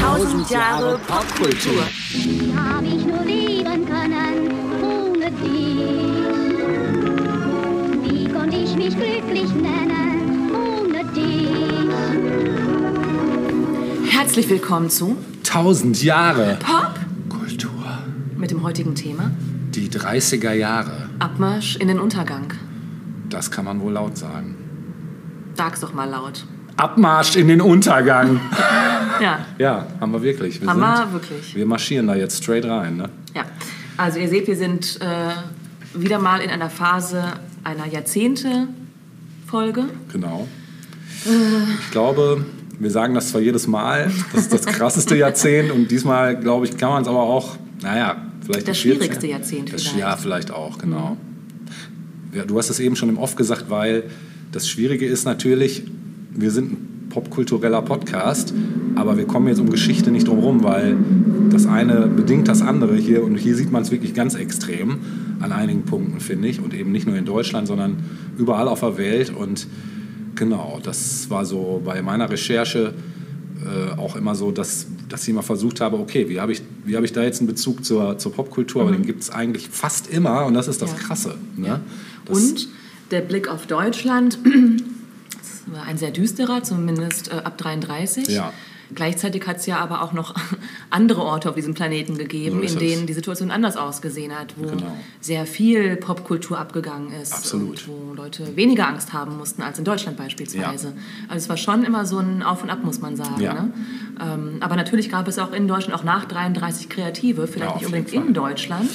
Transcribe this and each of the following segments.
Tausend Jahre Popkultur. Wie hab ich nur leben können ohne dich? Wie konnte ich mich glücklich nennen ohne dich? Herzlich willkommen zu Tausend Jahre Pop Kultur. mit dem heutigen Thema Die 30er Jahre. Abmarsch in den Untergang. Das kann man wohl laut sagen. Sag's doch mal laut. Abmarsch in den Untergang. Ja, ja, haben wir wirklich. Wir haben wir wirklich. Wir marschieren da jetzt straight rein. Ne? Ja. Also ihr seht, wir sind äh, wieder mal in einer Phase einer Jahrzehnte-Folge. Genau. Ich glaube, wir sagen das zwar jedes Mal, das ist das krasseste Jahrzehnt und diesmal, glaube ich, kann man es aber auch, naja, vielleicht Das die 14 schwierigste Jahrzehnt das, vielleicht. Mhm. Ja, vielleicht auch, genau. Ja, du hast es eben schon im Off gesagt, weil das Schwierige ist natürlich, wir sind ein popkultureller Podcast, aber wir kommen jetzt um Geschichte nicht drum rum, weil das eine bedingt das andere hier und hier sieht man es wirklich ganz extrem an einigen Punkten, finde ich, und eben nicht nur in Deutschland, sondern überall auf der Welt und genau, das war so bei meiner Recherche äh, auch immer so, dass, dass ich immer versucht habe, okay, wie habe ich, wie habe ich da jetzt einen Bezug zur, zur Popkultur, aber den gibt es eigentlich fast immer und das ist das Mhm. Ja. Krasse. Ne? Das, Und der Blick auf Deutschland, das war ein sehr düsterer, zumindest äh, ab 33. Ja. Gleichzeitig hat es ja aber auch noch andere Orte auf diesem Planeten gegeben, So in es. denen die Situation anders ausgesehen hat, wo Genau. sehr viel Popkultur abgegangen ist Absolut. wo Leute weniger Angst haben mussten als in Deutschland beispielsweise. Also es war schon immer so ein Auf und Ab, muss man sagen. Ja. Ne? Ähm, aber natürlich gab es auch in Deutschland, auch nach 33 Kreative, vielleicht Ja, nicht unbedingt in. Deutschland,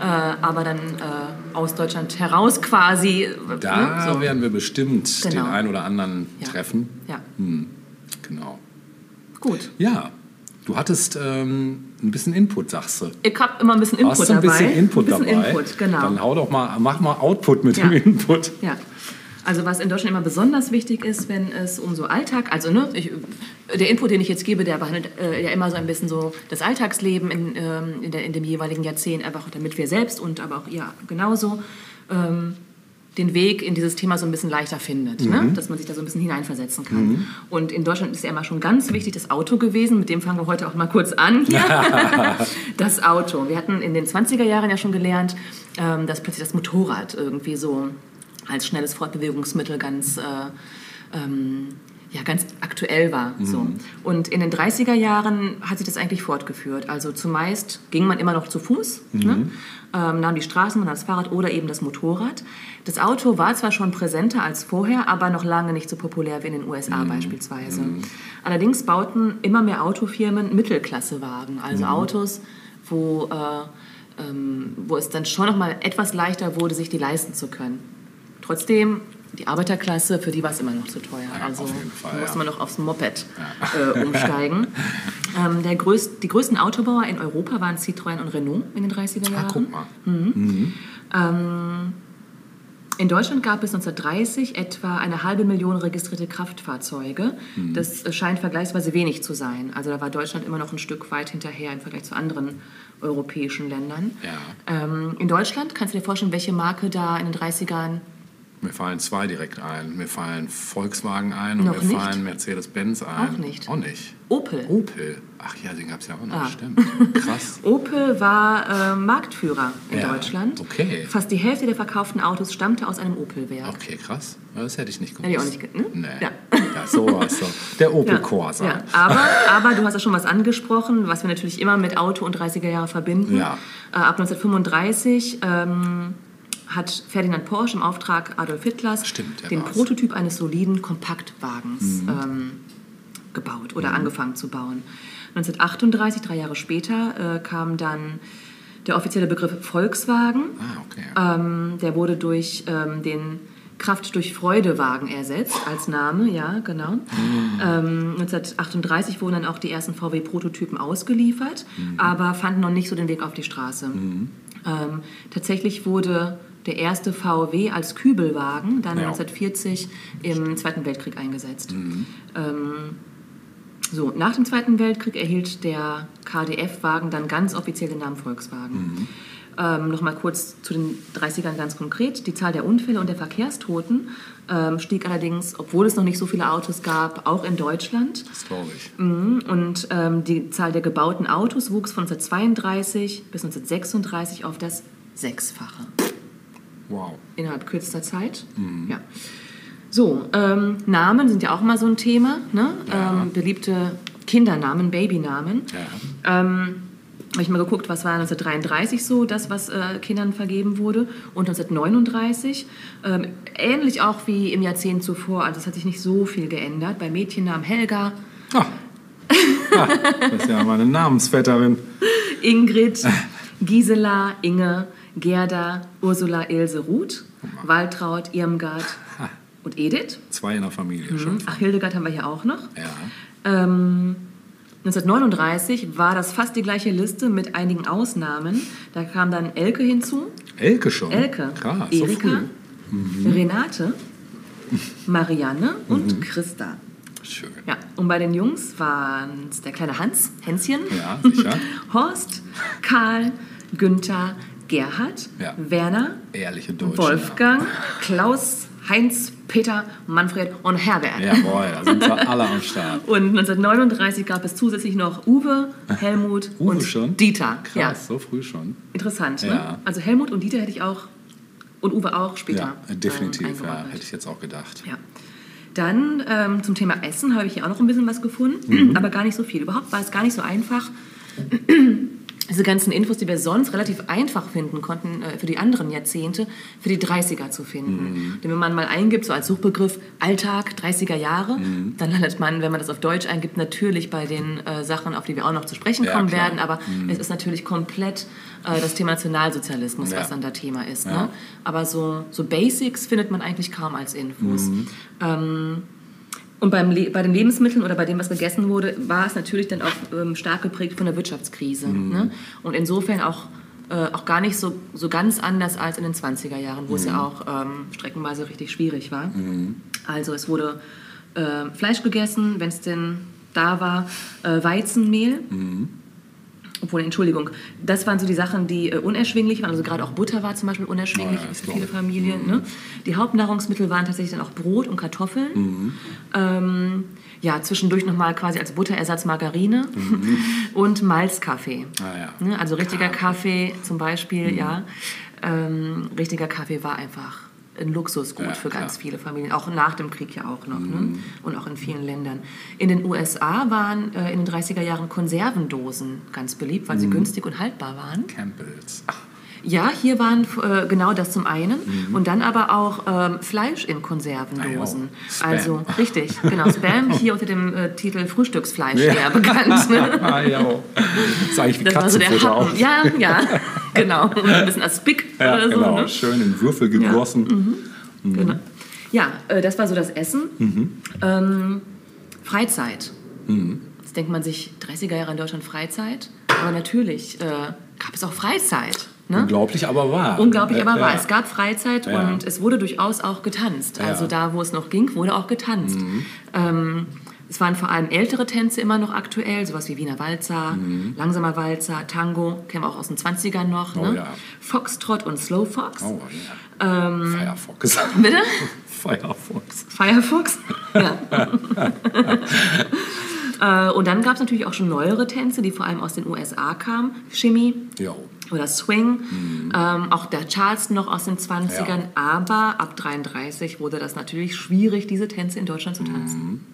äh, aber dann äh, aus Deutschland heraus quasi. da ne? so. werden wir bestimmt Genau. den einen oder anderen Ja. treffen. Ja, Genau. Gut. Ja, du hattest ähm, ein bisschen Input, sagst du. Ich habe immer ein bisschen Input Hast du ein dabei. bisschen Input ein bisschen dabei? Input, genau. Dann hau doch mal, mach mal Output mit Ja. dem Input. Ja. Also was in Deutschland immer besonders wichtig ist, wenn es um so Alltag, also ne, ich, der Input, den ich jetzt gebe, der behandelt äh, ja immer so ein bisschen so das Alltagsleben in, ähm, in, der, in dem jeweiligen Jahrzehnt, einfach damit wir selbst und aber auch ihr genauso ähm, den Weg in dieses Thema so ein bisschen leichter findet, ne? dass man sich da so ein bisschen hineinversetzen kann. Und in Deutschland ist ja immer schon ganz wichtig das Auto gewesen, mit dem fangen wir heute auch mal kurz an das Auto. Wir hatten in den 20er Jahren ja schon gelernt, ähm, dass plötzlich das Motorrad irgendwie so als schnelles Fortbewegungsmittel ganz, äh, ähm, ja, ganz aktuell war. So. Und in den 30er Jahren hat sich das eigentlich fortgeführt. Also zumeist ging man immer noch zu Fuß, ne? ähm, nahm die Straßen, man nahm das Fahrrad oder eben das Motorrad. Das Auto war zwar schon präsenter als vorher, aber noch lange nicht so populär wie in den USA beispielsweise. Allerdings bauten immer mehr Autofirmen Mittelklassewagen, also Autos, wo, äh, ähm, wo es dann schon noch mal etwas leichter wurde, sich die leisten zu können. Trotzdem, die Arbeiterklasse, für die war es immer noch zu teuer. Ja, also Fall, musste man noch aufs Moped äh, umsteigen. ähm, der größt, die größten Autobauer in Europa waren Citroën und Renault in den 30er Jahren. Ah, guck mal. Ähm, in Deutschland gab es 1930 etwa eine halbe Million registrierte Kraftfahrzeuge. Mhm. Das scheint vergleichsweise wenig zu sein. Also da war Deutschland immer noch ein Stück weit hinterher im Vergleich zu anderen europäischen Ländern. Ja. Ähm, in Deutschland, kannst du dir vorstellen, welche Marke da in den 30ern Mir fallen zwei direkt ein. Mir fallen Volkswagen ein und Noch mir nicht? fallen Mercedes-Benz ein. Auch nicht. Auch nicht. Opel. Opel. Ach ja, den gab es ja auch noch. Ah. Stimmt. Krass. Opel war äh, Marktführer in Ja, Deutschland. okay. Fast die Hälfte der verkauften Autos stammte aus einem Opel-Werk. Okay, krass. Das hätte ich nicht gewusst. Hätte ich auch nicht ge- ne? Nee. Ja. Ja, so war's so. Der Opel Corsa. ja. Aber, aber du hast ja schon was angesprochen, was wir natürlich immer mit Auto und 30er Jahre verbinden. Ja. Äh, ab 1935 ähm, hat Ferdinand Porsche im Auftrag Adolf Hitlers Stimmt, den war's. Mhm. Prototyp eines soliden Kompaktwagens ähm, gebaut oder angefangen zu bauen. 1938, drei Jahre später, äh, kam dann der offizielle Begriff Volkswagen. Ah, okay. Ähm, der wurde durch ähm, den Kraft durch Freude-Wagen ersetzt als Name, ja, genau. Ähm, 1938 wurden dann auch die ersten VW-Prototypen ausgeliefert, aber fanden noch nicht so den Weg auf die Straße. Ähm, tatsächlich wurde der erste VW als Kübelwagen dann Ja. 1940 im Zweiten Weltkrieg eingesetzt. Ähm, so, nach dem Zweiten Weltkrieg erhielt der KDF-Wagen dann ganz offiziell den Namen Volkswagen. Ähm, Nochmal kurz zu den 30ern ganz konkret. Die Zahl der Unfälle und der Verkehrstoten ähm, stieg allerdings, obwohl es noch nicht so viele Autos gab, auch in Deutschland. Das glaube ich. Mhm. Und ähm, die Zahl der gebauten Autos wuchs von 1932 bis 1936 auf das Sechsfache Wow. innerhalb kürzester Zeit. Ja. So, ähm, Namen sind ja auch mal so ein Thema. Ne? Ja. Ähm, beliebte Kindernamen, Babynamen. Ja. Ähm, habe ich mal geguckt, was war 1933 so, das, was äh, Kindern vergeben wurde. Und 1939, ähm, ähnlich auch wie im Jahrzehnt zuvor, also es hat sich nicht so viel geändert. Bei Mädchennamen Helga, Ah. Ah, das ist ja meine Namensvetterin. Ingrid, Gisela, Inge, Gerda, Ursula, Ilse, Ruth, Waltraud, Irmgard und Edith. Zwei in der Familie schon. Ach, Hildegard haben wir hier auch noch. Ja. Ähm, 1939 war das fast die gleiche Liste mit einigen Ausnahmen. Da kam dann Elke hinzu, Elke schon. Elke, Krass, so Erika, früh. Renate, Marianne und Christa. Schön. Ja, und bei den Jungs waren es der kleine Hans, Hänschen, Ja. Horst, Karl, Günther, Gerhard, Ja. Werner. Wolfgang, Klaus, Heinz, Peter, Manfred und Herbert. Ja. Jawohl, da sind wir alle am Start. Und 1939 gab es zusätzlich noch Uwe, Helmut Uwe und schon? Dieter. Krass, Ja, so früh schon. interessant. Ne? Ja. Also Helmut und Dieter hätte ich auch und Uwe auch später. Ja, definitiv, ähm, ja, hätte ich jetzt auch gedacht. Ja. Dann ähm, zum Thema Essen habe ich hier auch noch ein bisschen was gefunden, Mhm. aber gar nicht so viel. Überhaupt war es gar nicht so einfach. Diese ganzen Infos, die wir sonst relativ einfach finden konnten äh, für die anderen Jahrzehnte, für die 30er zu finden. Mhm. Denn wenn man mal eingibt, so als Suchbegriff Alltag 30er Jahre, Mhm. dann landet man, wenn man das auf Deutsch eingibt, natürlich bei den äh, Sachen, auf die wir auch noch zu sprechen Ja, kommen klar. werden. Aber es ist natürlich komplett äh, das Thema Nationalsozialismus, Ja. was dann da Thema ist. Ja. Ne? Aber so, so Basics findet man eigentlich kaum als Infos. Mhm. Ähm, und beim Le bei den Lebensmitteln oder bei dem, was gegessen wurde, war es natürlich dann auch ähm, stark geprägt von der Wirtschaftskrise. Mhm. Ne? Und insofern auch, äh, auch gar nicht so, so ganz anders als in den 20er Jahren, wo es Mhm. ja auch ähm, streckenweise richtig schwierig war. Also es wurde äh, Fleisch gegessen, wenn es denn da war, äh, Weizenmehl. Mhm. Obwohl, Entschuldigung, das waren so die Sachen, die äh, unerschwinglich waren. Also gerade auch Butter war zum Beispiel unerschwinglich Oh ja, für viele glaub ich. Familien. Ne? Die Hauptnahrungsmittel waren tatsächlich dann auch Brot und Kartoffeln. Mhm. Ähm, ja, zwischendurch nochmal quasi als Butterersatz Margarine und Malzkaffee. Mhm. Ah, ja. Mhm. Ne? Also richtiger Kaffee zum Beispiel, ja. Ähm, richtiger Kaffee war einfach ein Luxusgut Ja, für ganz klar. viele Familien, auch nach dem Krieg ja auch noch Mhm. ne? und auch in vielen Ländern. In den USA waren äh, in den 30er Jahren Konservendosen ganz beliebt, Mhm. weil sie günstig und haltbar waren. Campbells. Ach, Ja, hier waren äh, genau das zum einen Mhm. und dann aber auch ähm, Fleisch in Konservendosen. Ah. Spam. Also richtig, genau, Spam hier unter dem äh, Titel Frühstücksfleisch Ja. eher bekannt. Ne? ah, ja. Ist eigentlich wie Das war so der auch. Happen. Ja, ja, genau. Ein bisschen Aspik Ja, oder so. genau. Ne? Schön in Würfel gegossen. Genau. Ja, äh, das war so das Essen. Mhm. Ähm, Freizeit. Jetzt denkt man sich, 30er Jahre in Deutschland Freizeit. Aber natürlich äh, gab es auch Freizeit. Ne? Unglaublich, aber wahr. Unglaublich, aber Äh, wahr. ja. Es gab Freizeit Ja. und es wurde durchaus auch getanzt. Ja. Mhm. Also da, wo es noch ging, wurde auch getanzt. Ähm, es waren vor allem ältere Tänze immer noch aktuell, sowas wie Wiener Walzer, langsamer Walzer, Tango, kennen wir auch aus den 20ern noch. Mhm. Oh ne? ja. Foxtrot und Slow Fox. Oh, ja. Ähm, Firefox. Bitte? Firefox. Firefox? Ja. äh, und dann gab es natürlich auch schon neuere Tänze, die vor allem aus den USA kamen. Shimmy Jo. oder Swing. Ähm, auch der Charleston noch aus den 20ern. Ja. Aber ab 33 wurde das natürlich schwierig, diese Tänze in Deutschland zu tanzen.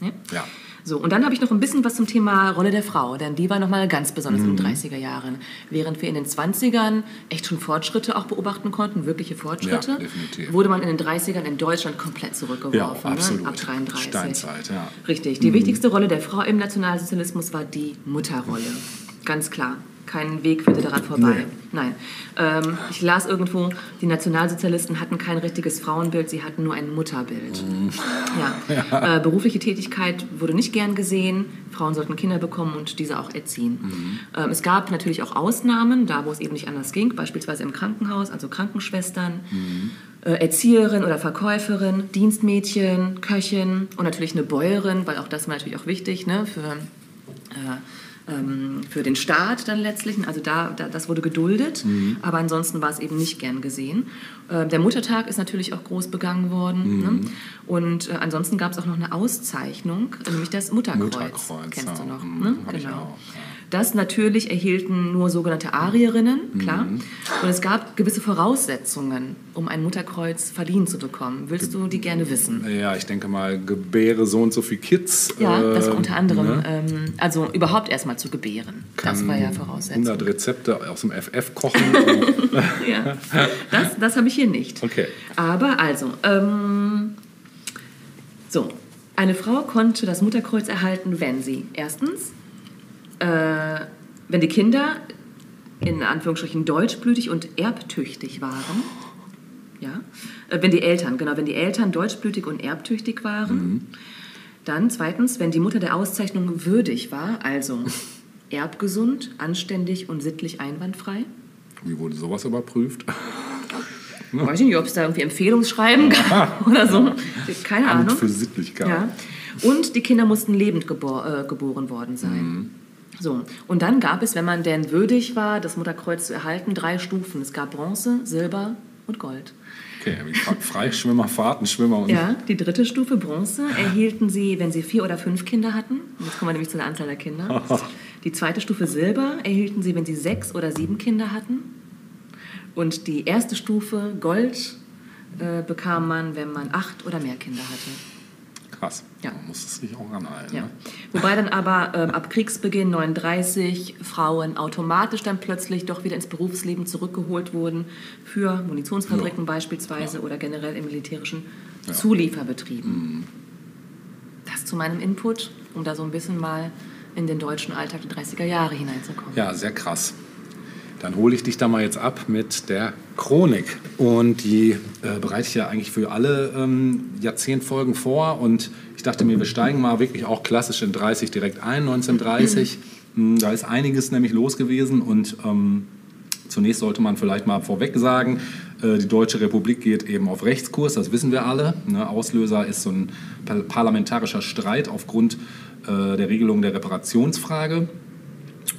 Ja? Ja. So, und dann habe ich noch ein bisschen was zum Thema Rolle der Frau, denn die war nochmal ganz besonders Mhm. in den 30er Jahren. Während wir in den 20ern echt schon Fortschritte auch beobachten konnten, wirkliche Fortschritte, Ja, wurde man in den 30ern in Deutschland komplett zurückgeworfen. Ja, absolut. Ne? Ab 33. Steinzeit, ja. Richtig. Die wichtigste Rolle der Frau im Nationalsozialismus war die Mutterrolle. Ganz klar. Kein Weg führte daran vorbei. Nee. Nein. Ähm, ich las irgendwo, die Nationalsozialisten hatten kein richtiges Frauenbild, sie hatten nur ein Mutterbild. Ja. Äh, berufliche Tätigkeit wurde nicht gern gesehen. Frauen sollten Kinder bekommen und diese auch erziehen. Ähm, es gab natürlich auch Ausnahmen, da wo es eben nicht anders ging, beispielsweise im Krankenhaus, also Krankenschwestern, äh, Erzieherin oder Verkäuferin, Dienstmädchen, Köchin und natürlich eine Bäuerin, weil auch das war natürlich auch wichtig ne, für äh, ähm, für den Staat dann letztlich. Also da, da das wurde geduldet, aber ansonsten war es eben nicht gern gesehen. Äh, der Muttertag ist natürlich auch groß begangen worden. Ne? Und äh, ansonsten gab es auch noch eine Auszeichnung, nämlich das Mutterkreuz. Mutterkreuz, Kennst du ja. noch? Mhm, Ne? Genau. auch, ja. Das natürlich erhielten nur sogenannte Arierinnen, klar. Und es gab gewisse Voraussetzungen, um ein Mutterkreuz verliehen zu bekommen. Willst du die gerne wissen? Ja, ich denke mal, gebäre so und so viel Kids. Ja, das äh, unter anderem, ne? ähm, also überhaupt erstmal zu gebären. das Kann war ja Voraussetzung. 100 Rezepte aus dem FF kochen. Ja, das, das habe ich hier nicht. Okay. Aber also, ähm, so, eine Frau konnte das Mutterkreuz erhalten, wenn sie erstens, äh, wenn die Kinder in Anführungsstrichen deutschblütig und erbtüchtig waren. Ja, äh, wenn die Eltern, genau, wenn die Eltern deutschblütig und erbtüchtig waren. Dann zweitens, wenn die Mutter der Auszeichnung würdig war, also erbgesund, anständig und sittlich einwandfrei. Wie wurde sowas überprüft? Weiß ich nicht, ob es da irgendwie Empfehlungsschreiben gab oder so. Keine Amt Ahnung. für Sittlichkeit. Ja. Und die Kinder mussten lebend gebor äh, geboren worden sein. So. Und dann gab es, wenn man denn würdig war, das Mutterkreuz zu erhalten, drei Stufen. Es gab Bronze, Silber und Gold. Okay, Freischwimmer, Fahrtenschwimmer und Ja, die dritte Stufe Bronze erhielten sie, wenn sie vier oder fünf Kinder hatten. Jetzt kommen wir nämlich zu der Anzahl der Kinder. Die zweite Stufe Silber erhielten sie, wenn sie sechs oder sieben Kinder hatten. Und die erste Stufe Gold äh, bekam man, wenn man acht oder mehr Kinder hatte. Krass. Ja. Man muss es sich auch ranhalten. Ja. Ne? Wobei dann aber ähm, ab Kriegsbeginn 39 Frauen automatisch dann plötzlich doch wieder ins Berufsleben zurückgeholt wurden für Munitionsfabriken Ja. beispielsweise oder generell in militärischen Ja. Mhm. Zulieferbetrieben. Das zu meinem Input, um da so ein bisschen mal in den deutschen Alltag der 30er Jahre hineinzukommen. Ja, sehr krass. Dann hole ich dich da mal jetzt ab mit der Chronik. Und die äh, bereite ich ja eigentlich für alle ähm, Jahrzehntfolgen vor. Und ich dachte mir, wir steigen mal wirklich auch klassisch in 30 direkt ein, 1930. Hm, Da ist einiges nämlich los gewesen. Und ähm, zunächst sollte man vielleicht mal vorweg sagen, äh, die Deutsche Republik geht eben auf Rechtskurs, das wissen wir alle. Ne? Auslöser ist so ein par- parlamentarischer Streit aufgrund äh, der Regelung der Reparationsfrage.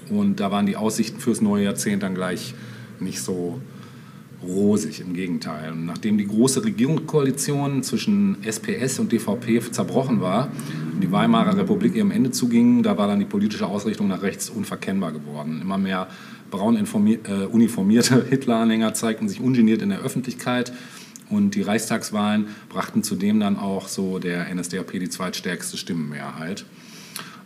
Und da waren die Aussichten fürs neue Jahrzehnt dann gleich nicht so rosig, im Gegenteil. Und nachdem die große Regierungskoalition zwischen SPS und DVP zerbrochen war und die Weimarer Republik ihrem Ende zuging, da war dann die politische Ausrichtung nach rechts unverkennbar geworden. Immer mehr braun äh, uniformierte Hitler-Anhänger zeigten sich ungeniert in der Öffentlichkeit und die Reichstagswahlen brachten zudem dann auch so der NSDAP die zweitstärkste Stimmenmehrheit.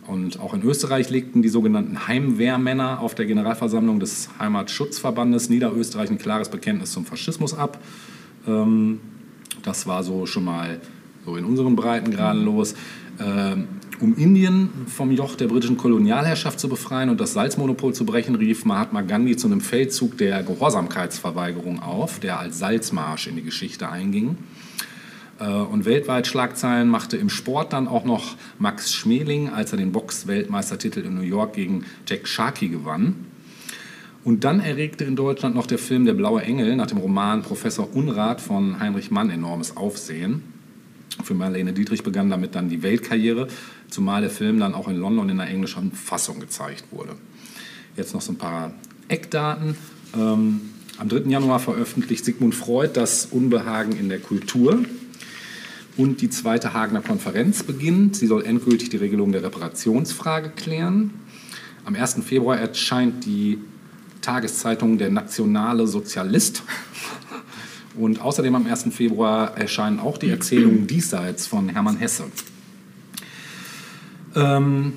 Und auch in Österreich legten die sogenannten Heimwehrmänner auf der Generalversammlung des Heimatschutzverbandes Niederösterreich ein klares Bekenntnis zum Faschismus ab. Ähm, das war so schon mal so in unseren Breitengraden los. Ähm, um Indien vom Joch der britischen Kolonialherrschaft zu befreien und das Salzmonopol zu brechen, rief Mahatma Gandhi zu einem Feldzug der Gehorsamkeitsverweigerung auf, der als Salzmarsch in die Geschichte einging. Äh, Und weltweit Schlagzeilen machte im Sport dann auch noch Max Schmeling, als er den Box-Weltmeistertitel in New York gegen Jack Sharkey gewann. Und dann erregte in Deutschland noch der Film Der blaue Engel nach dem Roman Professor Unrat von Heinrich Mann enormes Aufsehen. Für Marlene Dietrich begann damit dann die Weltkarriere, zumal der Film dann auch in London in der englischen Fassung gezeigt wurde. Jetzt noch so ein paar Eckdaten. Ähm, am 3. Januar veröffentlicht Sigmund Freud das Unbehagen in der Kultur. Und die zweite Hagener Konferenz beginnt. Sie soll endgültig die Regelung der Reparationsfrage klären. Am 1. Februar erscheint die Tageszeitung Der Nationale Sozialist. Und außerdem am 1. Februar erscheinen auch die Erzählungen Diesseits von Hermann Hesse. Ähm,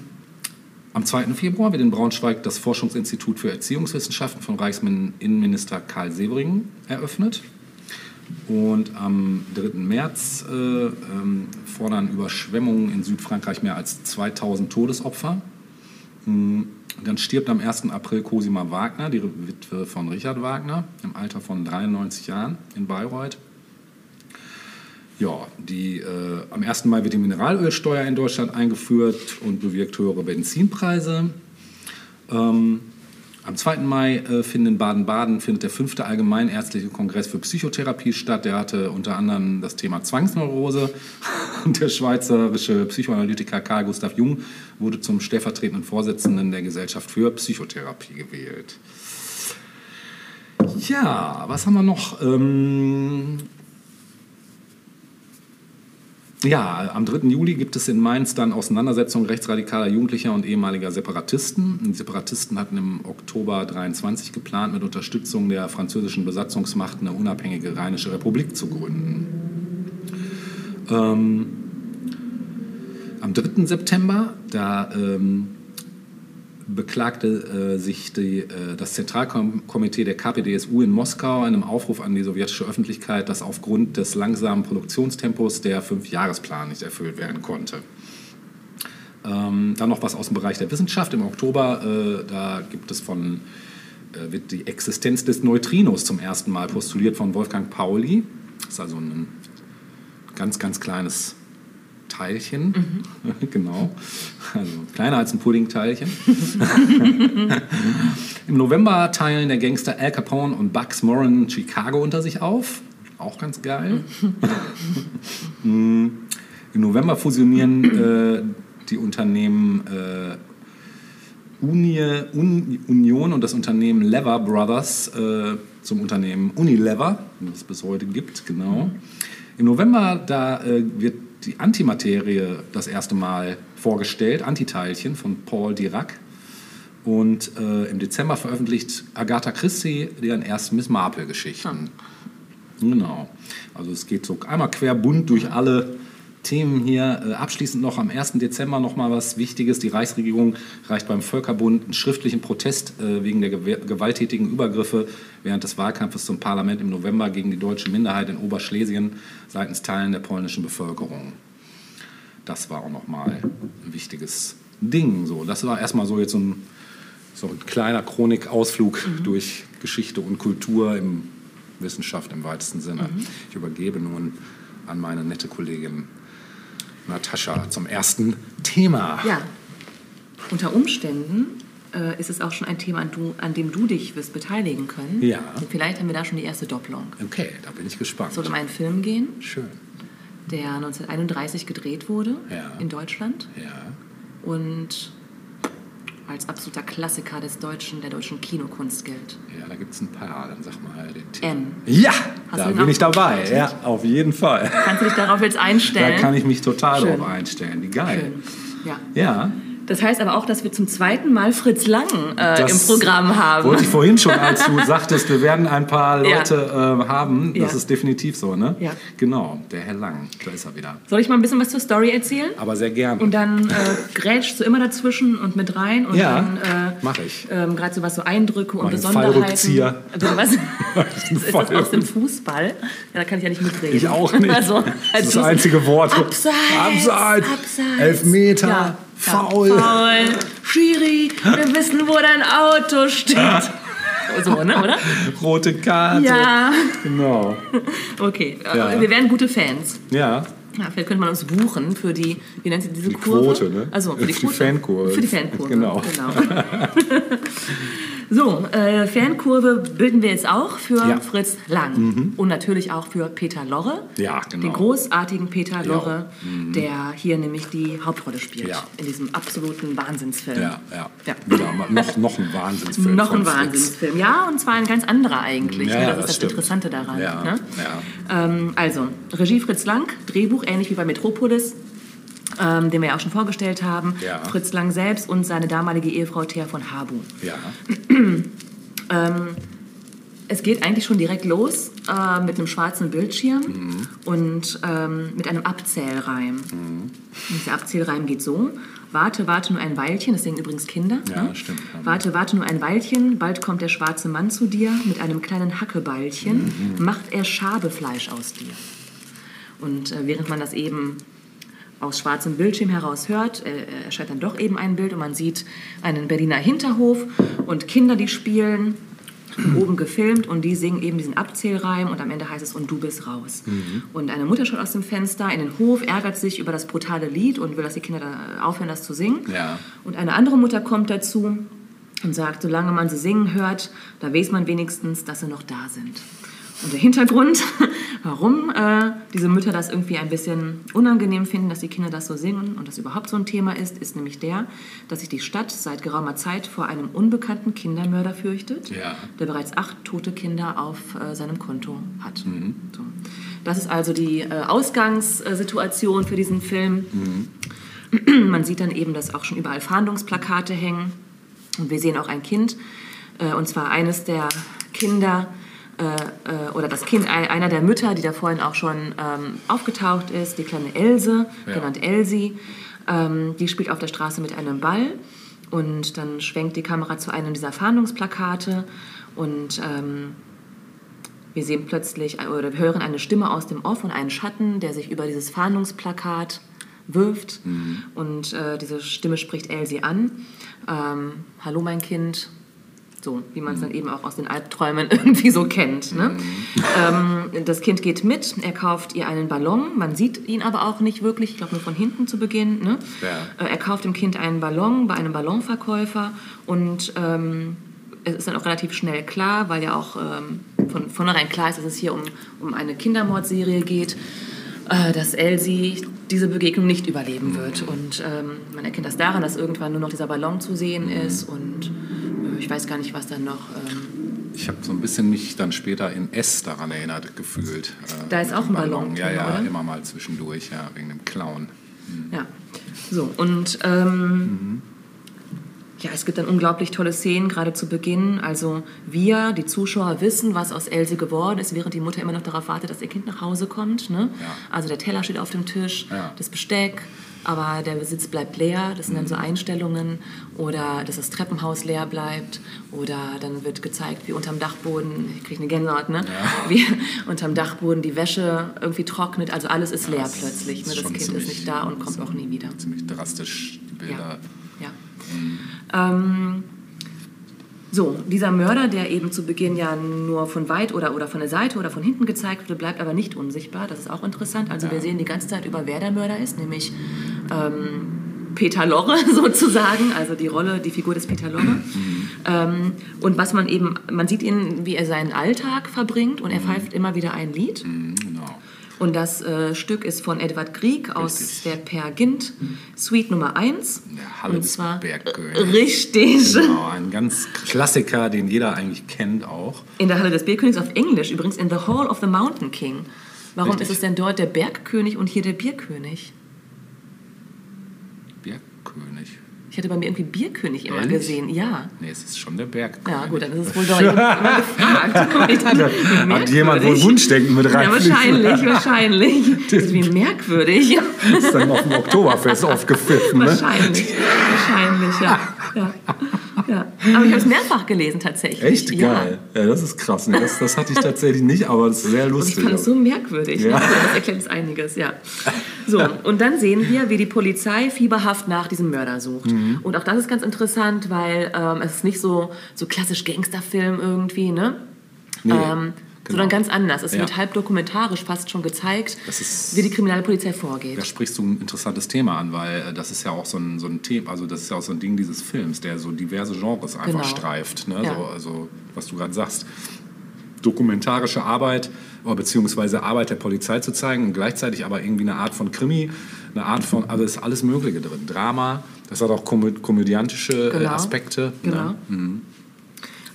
am 2. Februar wird in Braunschweig das Forschungsinstitut für Erziehungswissenschaften von Reichsinnenminister Karl Severing eröffnet. Und am 3. März äh, ähm, fordern Überschwemmungen in Südfrankreich mehr als 2000 Todesopfer. Mm, Dann stirbt am 1. April Cosima Wagner, die Witwe von Richard Wagner, im Alter von 93 Jahren in Bayreuth. Ja, die, äh, am 1. Mai wird die Mineralölsteuer in Deutschland eingeführt und bewirkt höhere Benzinpreise. Ähm, Am 2. Mai äh, findet in Baden-Baden findet der fünfte Allgemeinärztliche Kongress für Psychotherapie statt. Der hatte unter anderem das Thema Zwangsneurose. Und der schweizerische Psychoanalytiker Karl Gustav Jung wurde zum stellvertretenden Vorsitzenden der Gesellschaft für Psychotherapie gewählt. Ja, was haben wir noch? Ähm, ja, am 3. Juli gibt es in Mainz dann Auseinandersetzungen rechtsradikaler Jugendlicher und ehemaliger Separatisten. Die Separatisten hatten im Oktober 23 geplant, mit Unterstützung der französischen Besatzungsmacht eine unabhängige Rheinische Republik zu gründen. Ähm, am 3. September, da ähm, beklagte äh, sich die, äh, das Zentralkomitee der KPDSU in Moskau in einem Aufruf an die sowjetische Öffentlichkeit, dass aufgrund des langsamen Produktionstempos der Fünfjahresplan nicht erfüllt werden konnte. Ähm, dann noch was aus dem Bereich der Wissenschaft. Im Oktober, äh, da gibt es von, äh, wird die Existenz des Neutrinos zum ersten Mal postuliert von Wolfgang Pauli. Das ist also ein ganz, ganz kleines Teilchen, mhm. genau, also kleiner als ein Puddingteilchen. Im November teilen der Gangster Al Capone und Bugs Moran Chicago unter sich auf, auch ganz geil. Im November fusionieren äh, die Unternehmen äh, Uni, Un, Union und das Unternehmen Lever Brothers äh, zum Unternehmen Unilever, das es bis heute gibt, genau. Mhm. Im November da äh, wird die Antimaterie das erste Mal vorgestellt, Antiteilchen von Paul Dirac. Und äh, im Dezember veröffentlicht Agatha Christie deren ersten Miss Marple-Geschichten. Hm. Genau. Also es geht so einmal querbunt durch alle Themen hier. Äh, abschließend noch am 1. Dezember noch mal was Wichtiges. Die Reichsregierung reicht beim Völkerbund einen schriftlichen Protest äh, wegen der gewalttätigen Übergriffe während des Wahlkampfes zum Parlament im November gegen die deutsche Minderheit in Oberschlesien seitens Teilen der polnischen Bevölkerung. Das war auch noch mal ein wichtiges Ding. So, das war erstmal so jetzt so ein, so ein kleiner Chronikausflug mhm. durch Geschichte und Kultur im Wissenschaft im weitesten Sinne. Mhm. Ich übergebe nun an meine nette Kollegin Natascha zum ersten Thema. Ja, unter Umständen äh, ist es auch schon ein Thema, an, du, an, dem du dich wirst beteiligen können. Ja. Und vielleicht haben wir da schon die erste Doppelung. Okay, da bin ich gespannt. Es soll um einen Film gehen. Schön. Der 1931 gedreht wurde ja. in Deutschland. Ja. Und als absoluter Klassiker des deutschen, der deutschen Kinokunst gilt. Ja, da gibt es ein paar. Dann sag mal den Titel. N. Ja, Hast da bin ich dabei. Ja, auf jeden Fall. Kannst du dich darauf jetzt einstellen? Da kann ich mich total Schön. darauf einstellen. Wie geil. Schön. Ja. Ja. Das heißt aber auch, dass wir zum zweiten Mal Fritz Lang äh, im Programm haben. Wollte ich vorhin schon, als du sagtest, wir werden ein paar Leute ja. äh, haben. Das ja. ist definitiv so, ne? Ja. Genau, der Herr Lang, da ist er wieder. Soll ich mal ein bisschen was zur Story erzählen? Aber sehr gerne. Und dann äh, grätschst du immer dazwischen und mit rein. Und ja, dann, äh, mach ich. Ähm, Gerade so was so Eindrücke und Besonderheiten. Fallrückzieher. Also was? ist das aus dem Fußball? Ja, da kann ich ja nicht mitreden. Ich auch nicht. Also, das ist das einzige Wort. Abseits, Abseits. Abseits. Elfmeter. Ja. Faul. Faul. Schiri, wir wissen, wo dein Auto steht. So, ne, oder? Rote Karte. Ja. Genau. Okay, Ja. wir werden gute Fans. Ja, Ja, vielleicht könnte man uns buchen für die, wie nennt sich diese die Kurve? Quote, ne? Also für die, Für die. Fankurve. Für die Fankurve. Genau. so, äh, Fankurve bilden wir jetzt auch für Ja. Mhm. Fritz Lang und natürlich auch für Peter Lorre. Ja, genau. Den großartigen Peter Lorre, der hier nämlich die Hauptrolle spielt in diesem absoluten Wahnsinnsfilm. ja, ja. Ja. Wieder mal- noch, noch ein Wahnsinnsfilm. Noch ein Fritz. Wahnsinnsfilm. Ja, und zwar ein ganz anderer eigentlich. Ne? Das, das ist das stimmt. Interessante daran. Ne? Ähm, also, Regie Fritz Lang, Drehbuch ähnlich wie bei Metropolis, ähm, den wir ja auch schon vorgestellt haben. Ja. Fritz Lang selbst und seine damalige Ehefrau Thea von Habu. Ja, Ähm, es geht eigentlich schon direkt los äh, mit einem schwarzen Bildschirm Mhm. und ähm, mit einem Abzählreim. Mhm. Und dieser Abzählreim geht so. Warte, warte nur ein Weilchen, das singen übrigens Kinder. Ja, ne? stimmt. Warte, warte nur ein Weilchen, bald kommt der schwarze Mann zu dir mit einem kleinen Hackebeilchen, Mhm. macht er Schabefleisch aus dir. Und äh, während man das eben aus schwarzem Bildschirm heraus hört, äh, erscheint dann doch eben ein Bild und man sieht einen Berliner Hinterhof und Kinder, die spielen, oben gefilmt und die singen eben diesen Abzählreim und am Ende heißt es und du bist raus. Und eine Mutter schaut aus dem Fenster in den Hof, ärgert sich über das brutale Lied und will, dass die Kinder da aufhören, das zu singen. Ja. Und eine andere Mutter kommt dazu und sagt, solange man sie singen hört, da weiß man wenigstens, dass sie noch da sind. Und der Hintergrund, warum äh, diese Mütter das irgendwie ein bisschen unangenehm finden, dass die Kinder das so singen und das überhaupt so ein Thema ist, ist nämlich der, dass sich die Stadt seit geraumer Zeit vor einem unbekannten Kindermörder fürchtet, Ja. der bereits acht tote Kinder auf äh, seinem Konto hat. So. Das ist also die äh, Ausgangssituation für diesen Film. Man sieht dann eben, dass auch schon überall Fahndungsplakate hängen. Und wir sehen auch ein Kind, äh, und zwar eines der Kinder, äh, äh, oder das Kind ei- einer der Mütter, die da vorhin auch schon ähm, aufgetaucht ist, die kleine Else, Ja. genannt Elsie. Ähm, die spielt auf der Straße mit einem Ball. Und dann schwenkt die Kamera zu einem dieser Fahndungsplakate. Und ähm, wir sehen plötzlich oder wir hören eine Stimme aus dem Off und einen Schatten, der sich über dieses Fahndungsplakat wirft. Und äh, diese Stimme spricht Elsie an. Ähm, Hallo mein Kind. So, wie man es dann eben auch aus den Albträumen irgendwie so kennt. Ne? Ähm, das Kind geht mit, er kauft ihr einen Ballon. Man sieht ihn aber auch nicht wirklich, ich glaube nur von hinten zu Beginn. Ne? Ja. Äh, Er kauft dem Kind einen Ballon bei einem Ballonverkäufer und ähm, es ist dann auch relativ schnell klar, weil ja auch ähm, von vornherein klar ist, dass es hier um, um eine Kindermordserie geht, äh, dass Elsie diese Begegnung nicht überleben wird. Und ähm, man erkennt das daran, dass irgendwann nur noch dieser Ballon zu sehen ist und ich weiß gar nicht, was dann noch. Ähm, Ich habe so ein bisschen mich dann später in S daran erinnert gefühlt. äh, Da ist auch ein Ballon Ja, drin, ja, oder? immer mal zwischendurch, ja, wegen dem Clown. Ja, so und ähm, ja, es gibt dann unglaublich tolle Szenen, gerade zu Beginn. Also wir, die Zuschauer, wissen, was aus Else geworden ist, während die Mutter immer noch darauf wartet, dass ihr Kind nach Hause kommt. Ne? Ja. Also der Teller steht auf dem Tisch, Ja. das Besteck, aber der Besitz bleibt leer. Das sind dann so Mhm. Einstellungen. Oder dass das Treppenhaus leer bleibt. Oder dann wird gezeigt, wie unterm Dachboden, ich kriege eine Gänsehaut, ne? wie unterm Dachboden die Wäsche irgendwie trocknet. Also alles ist leer das plötzlich. Ne? ist Das schon Kind ist nicht da und kommt auch nie wieder. Ziemlich drastisch, die Bilder. Ja. Ähm, so, dieser Mörder, der eben zu Beginn ja nur von weit oder, oder von der Seite oder von hinten gezeigt wurde, bleibt aber nicht unsichtbar. Das ist auch interessant. Also wir sehen die ganze Zeit über, wer der Mörder ist, nämlich ähm, Peter Lorre sozusagen, also die Rolle, die Figur des Peter Lorre. Ähm, und was man eben, man sieht ihn, wie er seinen Alltag verbringt und er pfeift immer wieder ein Lied. Mhm, Genau. Und das äh, Stück ist von Edward Grieg aus Richtig. der Per Gynt Suite Nummer 1. Der Halle Und des zwar Bergkönigs. richtig. Genau, ein ganz Klassiker, den jeder eigentlich kennt auch. In der Halle des Bierkönigs auf Englisch übrigens in The Hall of the Mountain King. Warum Richtig. ist es denn dort der Bergkönig und hier der Bierkönig? Bergkönig. Ich hatte bei mir irgendwie Bierkönig immer Ehrlich? gesehen. Ja. Nee, es ist schon der Bergkönig. Ja, gut, dann ist es wohl doch. Ich habe immer gefragt. dann- Hat jemand wohl. Wunschdenken mit Ja, reinfließen? wahrscheinlich, wahrscheinlich. Das ist wie merkwürdig. ist dann auf dem Oktoberfest aufgepfiffen, ne? Wahrscheinlich, wahrscheinlich, ja. ja. Ja. Aber ich habe es mehrfach gelesen tatsächlich. Echt ja. geil. Ja, das ist krass. Ne? Das, das hatte ich tatsächlich nicht, aber es ist sehr Und ich lustig. fand es so merkwürdig. Ja. Ja. Das erklärt jetzt einiges, ja. So, und dann sehen wir, wie die Polizei fieberhaft nach diesem Mörder sucht. Mhm. Und auch das ist ganz interessant, weil ähm, es ist nicht so, so klassisch Gangsterfilm irgendwie, ne? Nee, ähm, genau. Sondern ganz anders. Es Ja. wird halb dokumentarisch fast schon gezeigt, ist- wie die Kriminalpolizei vorgeht. Da sprichst du ein interessantes Thema an, weil äh, das ist ja auch so ein, so ein Thema, also das ist ja auch so ein Ding dieses Films, der so diverse Genres einfach Genau. streift. Ne? Ja. So, also, was du gerade sagst. Dokumentarische Arbeit oder beziehungsweise Arbeit der Polizei zu zeigen und gleichzeitig aber irgendwie eine Art von Krimi, eine Art von, also ist alles Mögliche drin. Drama, das hat auch komö komödiantische äh, Genau. Aspekte. Genau. Ne?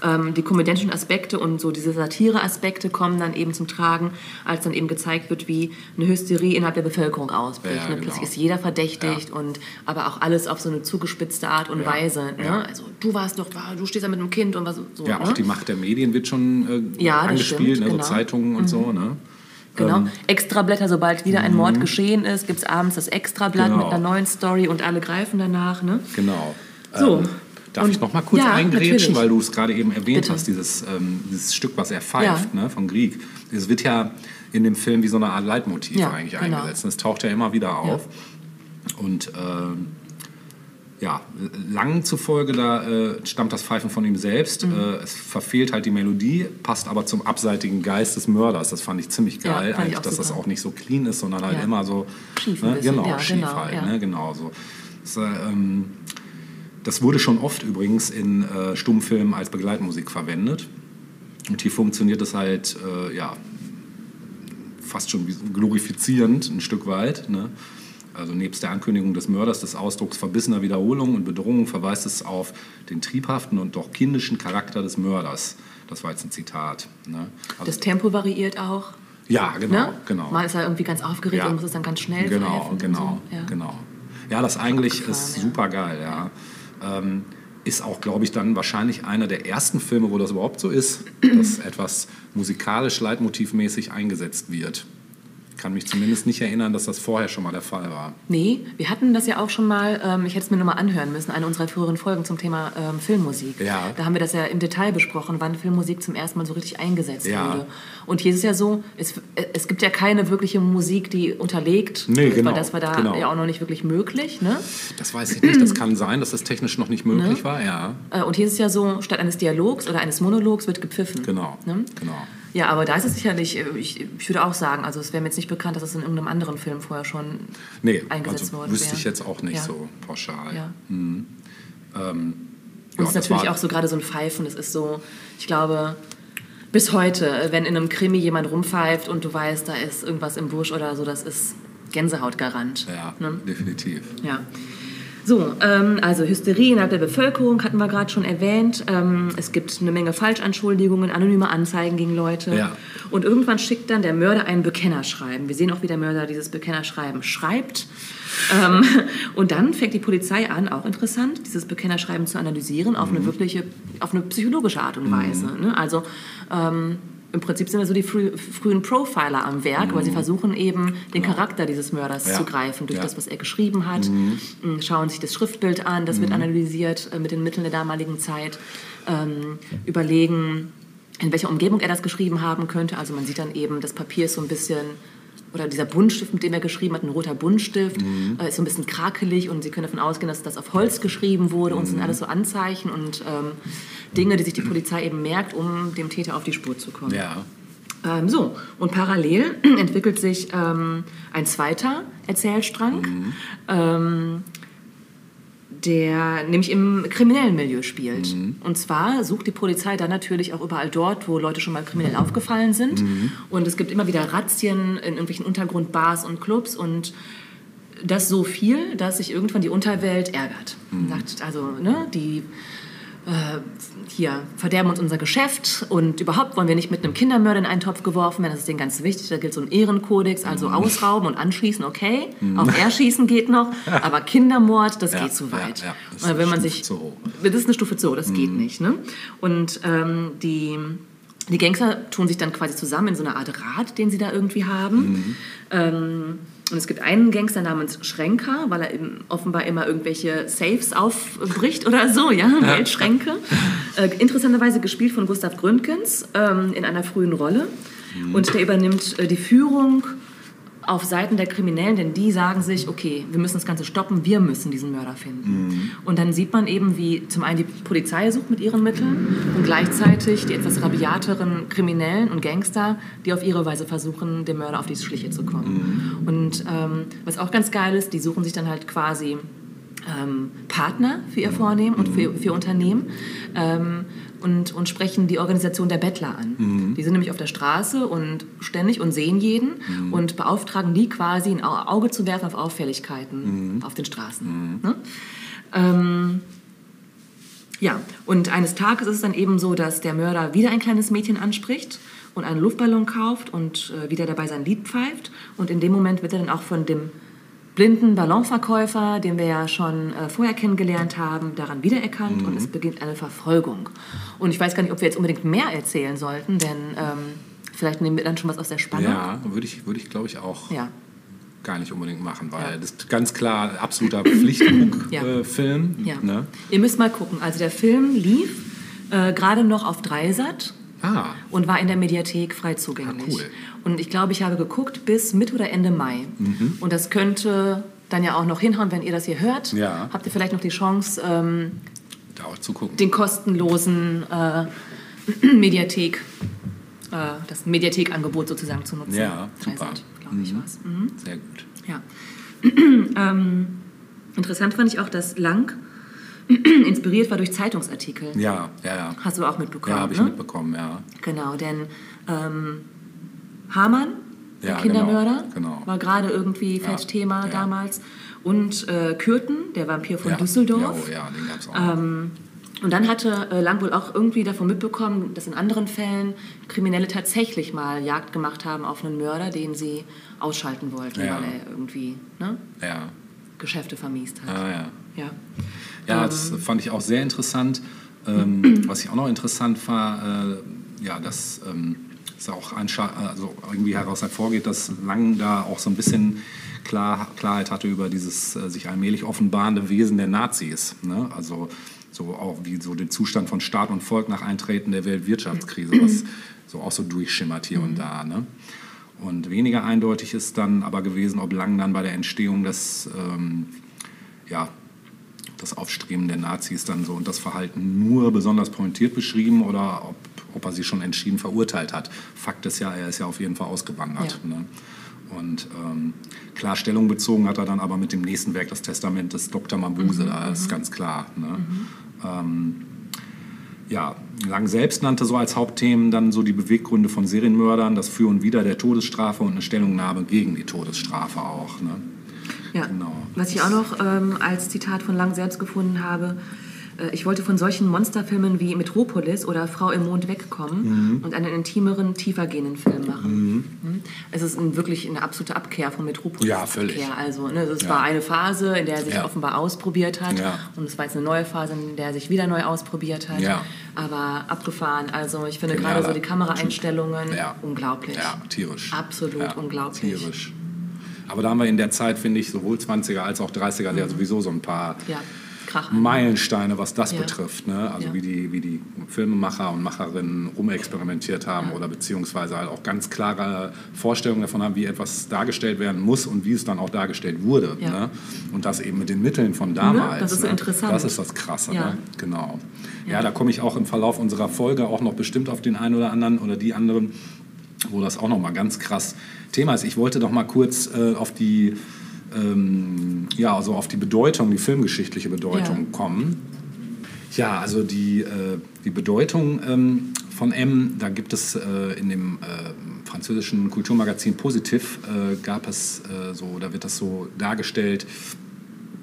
Ähm, die komödiantischen Aspekte und so diese Satire-Aspekte kommen dann eben zum Tragen, als dann eben gezeigt wird, wie eine Hysterie innerhalb der Bevölkerung ausbricht. Ja, ne? genau. Plötzlich ist jeder verdächtigt und aber auch alles auf so eine zugespitzte Art und Ja, Weise. Ne? ja. Also du warst doch, du stehst da mit einem Kind und was so. Ja, ne? auch die Macht der Medien wird schon äh, Ja, angespielt, stimmt, ne? so genau. Zeitungen und so. Ne? Genau. Ähm, Extrablätter, sobald wieder ein Mord geschehen ist, gibt es abends das Extrablatt Genau. mit einer neuen Story und alle greifen danach. Ne? Genau. So. Ähm, darf Und- ich noch mal kurz Ja, eingrätschen, weil du es gerade eben erwähnt Bitte. hast, dieses, ähm, dieses Stück, was er pfeift, Ja. ne, von Grieg. Es wird ja in dem Film wie so eine Art Leitmotiv Ja, eigentlich genau. eingesetzt. Es taucht ja immer wieder auf. Und ähm, ja, lang zufolge, da äh, stammt das Pfeifen von ihm selbst. Mhm. Äh, es verfehlt halt die Melodie, passt aber zum abseitigen Geist des Mörders. Das fand ich ziemlich Ja, geil, ich eigentlich, dass das super. auch nicht so clean ist, sondern halt Ja. immer so Schief ne, genau, ja, schief genau, halt, ja. ne, genau so. Das, äh, ähm, Das wurde schon oft übrigens in äh, Stummfilmen als Begleitmusik verwendet. Und hier funktioniert das halt, äh, ja, fast schon glorifizierend ein Stück weit. Ne? Also nebst der Ankündigung des Mörders, des Ausdrucks verbissener Wiederholung und Bedrohung verweist es auf den triebhaften und doch kindischen Charakter des Mörders. Das war jetzt ein Zitat. Ne? Also, Das Tempo variiert auch. ja, genau, ne? genau. Mal ist er irgendwie ganz aufgeregt Ja. und muss es dann ganz schnell Genau, genau, So. Ja. genau. Ja, das eigentlich Abgefahren, ist ja. super geil, ja. Ähm, ist auch, glaube ich, dann wahrscheinlich einer der ersten Filme, wo das überhaupt so ist, dass etwas musikalisch leitmotivmäßig eingesetzt wird. Kann mich zumindest nicht erinnern, dass das vorher schon mal der Fall war. Nee, wir hatten das ja auch schon mal, ähm, ich hätte es mir nur mal anhören müssen, eine unserer früheren Folgen zum Thema ähm, Filmmusik. Ja. Da haben wir das ja im Detail besprochen, wann Filmmusik zum ersten Mal so richtig eingesetzt Ja. wurde. Und hier ist es ja so, es, äh, es gibt ja keine wirkliche Musik, die unterlegt Nee, genau, weil das war da genau. ja auch noch nicht wirklich möglich. Ne? Das weiß ich nicht, das kann sein, dass das technisch noch nicht möglich Ne? war, ja. Äh, Und hier ist es ja so, statt eines Dialogs oder eines Monologs wird gepfiffen. Genau, Ne? genau. Ja, aber da ist es sicherlich, äh, ich, ich würde auch sagen, also es wäre mir jetzt nicht bekannt, dass es in irgendeinem anderen Film vorher schon Nee, eingesetzt also worden wüsste wäre. ich jetzt auch nicht Ja. so pauschal. Ja. Mhm. Ähm, Und es ist natürlich auch so gerade so ein Pfeifen, das ist so, ich glaube, bis heute, äh, wenn in einem Krimi jemand rumpfeift und du weißt, da ist irgendwas im Busch oder so, das ist Gänsehautgarant. Ja, Ne? definitiv. Ja. So, ähm, also Hysterie innerhalb der Bevölkerung hatten wir gerade schon erwähnt. Ähm, es gibt eine Menge Falschanschuldigungen, anonyme Anzeigen gegen Leute. Ja. Und irgendwann schickt dann der Mörder ein Bekennerschreiben. Wir sehen auch, wie der Mörder dieses Bekennerschreiben schreibt. Ähm, und dann fängt die Polizei an, auch interessant, dieses Bekennerschreiben zu analysieren auf eine wirkliche, auf eine psychologische Art und Weise. Ne? Also ähm, im Prinzip sind wir so die frü frühen Profiler am Werk, weil sie versuchen eben den Charakter dieses Mörders Ja. zu greifen durch Ja. das, was er geschrieben hat, m, schauen sich das Schriftbild an, das wird analysiert äh, mit den Mitteln der damaligen Zeit, ähm, überlegen, in welcher Umgebung er das geschrieben haben könnte. Also man sieht dann eben, das Papier ist so ein bisschen, oder dieser Buntstift, mit dem er geschrieben hat, ein roter Buntstift, äh, ist so ein bisschen krakelig und Sie können davon ausgehen, dass das auf Holz geschrieben wurde und es sind alles so Anzeichen und ähm, Dinge, die sich die Polizei eben merkt, um dem Täter auf die Spur zu kommen. Ja. Ähm, so, und parallel entwickelt sich ähm, ein zweiter Erzählstrang, ähm, der nämlich im kriminellen Milieu spielt. Und zwar sucht die Polizei dann natürlich auch überall dort, wo Leute schon mal kriminell aufgefallen sind. Und es gibt immer wieder Razzien in irgendwelchen Untergrundbars und Clubs und das so viel, dass sich irgendwann die Unterwelt ärgert. Und Sagt also, ne, die äh, hier verderben uns unser Geschäft und überhaupt wollen wir nicht mit einem Kindermörder in einen Topf geworfen werden. Das ist denen ganz wichtig. Da gilt so ein Ehrenkodex, also Mhm. ausrauben und anschießen, okay. Auch erschießen geht noch, aber Kindermord, das Ja, geht zu weit. ja, ja. Das ist Wenn man eine sich, Stufe zu hoch. das ist eine Stufe zu hoch, das geht nicht. Ne? Und ähm, die, die Gangster tun sich dann quasi zusammen in so einer Art Rat, den sie da irgendwie haben. Ähm, und es gibt einen Gangster namens Schränker, weil er eben offenbar immer irgendwelche Safes aufbricht oder so, ja, Geldschränke. Äh, interessanterweise gespielt von Gustav Gründgens ähm, in einer frühen Rolle. Und der übernimmt äh, die Führung auf Seiten der Kriminellen, denn die sagen sich, okay, wir müssen das Ganze stoppen, wir müssen diesen Mörder finden. Und dann sieht man eben, wie zum einen die Polizei sucht mit ihren Mitteln und gleichzeitig die etwas rabiateren Kriminellen und Gangster, die auf ihre Weise versuchen, dem Mörder auf die Schliche zu kommen. Und ähm, was auch ganz geil ist, die suchen sich dann halt quasi ähm, Partner für ihr Vornehmen und für, für ihr Unternehmen ähm, und, und sprechen die Organisation der Bettler an. Die sind nämlich auf der Straße und ständig und sehen jeden und beauftragen die quasi ein Au- Auge zu werfen auf Auffälligkeiten auf den Straßen. Ne? Ähm, ja, und eines Tages ist es dann eben so, dass der Mörder wieder ein kleines Mädchen anspricht und einen Luftballon kauft und äh, wieder dabei sein Lied pfeift. Und in dem Moment wird er dann auch von dem blinden Ballonverkäufer, den wir ja schon äh, vorher kennengelernt haben, daran wiedererkannt und es beginnt eine Verfolgung. Und ich weiß gar nicht, ob wir jetzt unbedingt mehr erzählen sollten, denn ähm, vielleicht nehmen wir dann schon was aus der Spannung. Ja, würde ich, würde ich glaube ich auch Ja. gar nicht unbedingt machen, weil Ja. das ist ganz klar absoluter Pflichtfilm. Ja. Äh, Film, Ja. ne? Ihr müsst mal gucken. Also der Film lief äh, gerade noch auf Dreisat Ah, und war in der Mediathek frei zugänglich. Ah, cool. Und ich glaube, ich habe geguckt bis Mitte oder Ende Mai. Mhm. Und das könnte dann ja auch noch hinhauen, wenn ihr das hier hört. Ja. Habt ihr vielleicht noch die Chance, ähm, da auch zu gucken. den kostenlosen äh, Mediathek, äh, das Mediathekangebot sozusagen zu nutzen. Ja, super. Glaube ich, Mhm. was. Mhm. Sehr gut. Ja. ähm, interessant fand ich auch, dass Lang inspiriert war durch Zeitungsartikel. Ja, ja, ja. Hast du auch mitbekommen? Ja, habe ich ne? mitbekommen, ja. Genau, denn ähm, Hamann, der Ja, Kindermörder, genau, genau. war gerade irgendwie Feldthema ja. damals. Und äh, Kürten, der Vampir von ja. Düsseldorf. Ja, oh, ja, den gab es auch. Ähm, und dann hatte äh, Lang wohl auch irgendwie davon mitbekommen, dass in anderen Fällen Kriminelle tatsächlich mal Jagd gemacht haben auf einen Mörder, den sie ausschalten wollten, Ja. weil er irgendwie ne, ja. Geschäfte vermiest hat. Ah, ja. Ja. Das fand ich auch sehr interessant. Ähm, was ich auch noch interessant war, äh, ja, dass ähm, es auch also irgendwie heraus hervorgeht, dass Lang da auch so ein bisschen Klar, Klarheit hatte über dieses äh, sich allmählich offenbarende Wesen der Nazis. Ne? Also so auch wie so den Zustand von Staat und Volk nach Eintreten der Weltwirtschaftskrise, was so auch so durchschimmert hier und da. Ne? Und weniger eindeutig ist dann aber gewesen, ob Lang dann bei der Entstehung des ähm, ja, das Aufstreben der Nazis dann so und das Verhalten nur besonders pointiert beschrieben oder ob, ob er sie schon entschieden verurteilt hat. Fakt ist ja, er ist ja auf jeden Fall ausgewandert. Ja. Ne? Und ähm, klar Stellung bezogen hat er dann aber mit dem nächsten Werk, das Testament des Dr. Mabuse, da ist ganz klar. Ne? Ähm, ja, Lang selbst nannte so als Hauptthemen dann so die Beweggründe von Serienmördern, das Für und Wider der Todesstrafe und eine Stellungnahme gegen die Todesstrafe auch. Ne? Ja. Genau. Was ich auch noch ähm, als Zitat von Lang selbst gefunden habe, äh, ich wollte von solchen Monsterfilmen wie Metropolis oder Frau im Mond wegkommen Mhm. und einen intimeren, tiefergehenden Film machen. Mhm. Es ist ein, wirklich eine absolute Abkehr von Metropolis. Ja, völlig. Abkehr. Also, ne, es Ja. war eine Phase, in der er sich Ja. offenbar ausprobiert hat. Ja. Und es war jetzt eine neue Phase, in der er sich wieder neu ausprobiert hat. Aber abgefahren. Also ich finde Genialer gerade so die Kameraeinstellungen Ja. unglaublich. Ja, tierisch. Absolut unglaublich. Tierisch. Aber da haben wir in der Zeit, finde ich, sowohl 20er als auch 30er ja sowieso so ein paar Ja. Meilensteine, was das Ja. betrifft. Ne? Also Ja. wie, die, wie die Filmemacher und Macherinnen rumexperimentiert haben oder beziehungsweise halt auch ganz klare Vorstellungen davon haben, wie etwas dargestellt werden muss und wie es dann auch dargestellt wurde. Ne? Und das eben mit den Mitteln von damals. das ist so ne? interessant. Das ist das Krasse. Ne? Genau. Ja. da komme ich auch im Verlauf unserer Folge auch noch bestimmt auf den einen oder anderen oder die anderen, wo das auch noch mal ganz krass Thema ist. Ich wollte noch mal kurz äh, auf die ähm, ja, also auf die Bedeutung, die filmgeschichtliche Bedeutung Ja. kommen. Ja, also die, äh, die Bedeutung ähm, von M, da gibt es äh, in dem äh, französischen Kulturmagazin Positiv, äh, gab es äh, so, da wird das so dargestellt,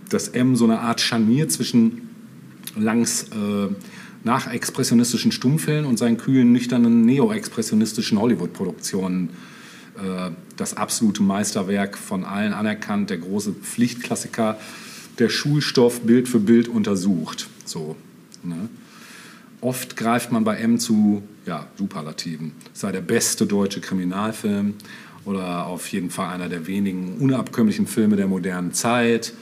dass M so eine Art Scharnier zwischen Langs nachexpressionistischen Stummfilmen und seinen kühlen, nüchternen, neo-expressionistischen Hollywood-Produktionen äh, das absolute Meisterwerk von allen anerkannt, der große Pflichtklassiker, der Schulstoff Bild für Bild untersucht. So, ne? Oft greift man bei M zu ja, Superlativen. Sei der beste deutsche Kriminalfilm oder auf jeden Fall einer der wenigen unabkömmlichen Filme der modernen Zeit.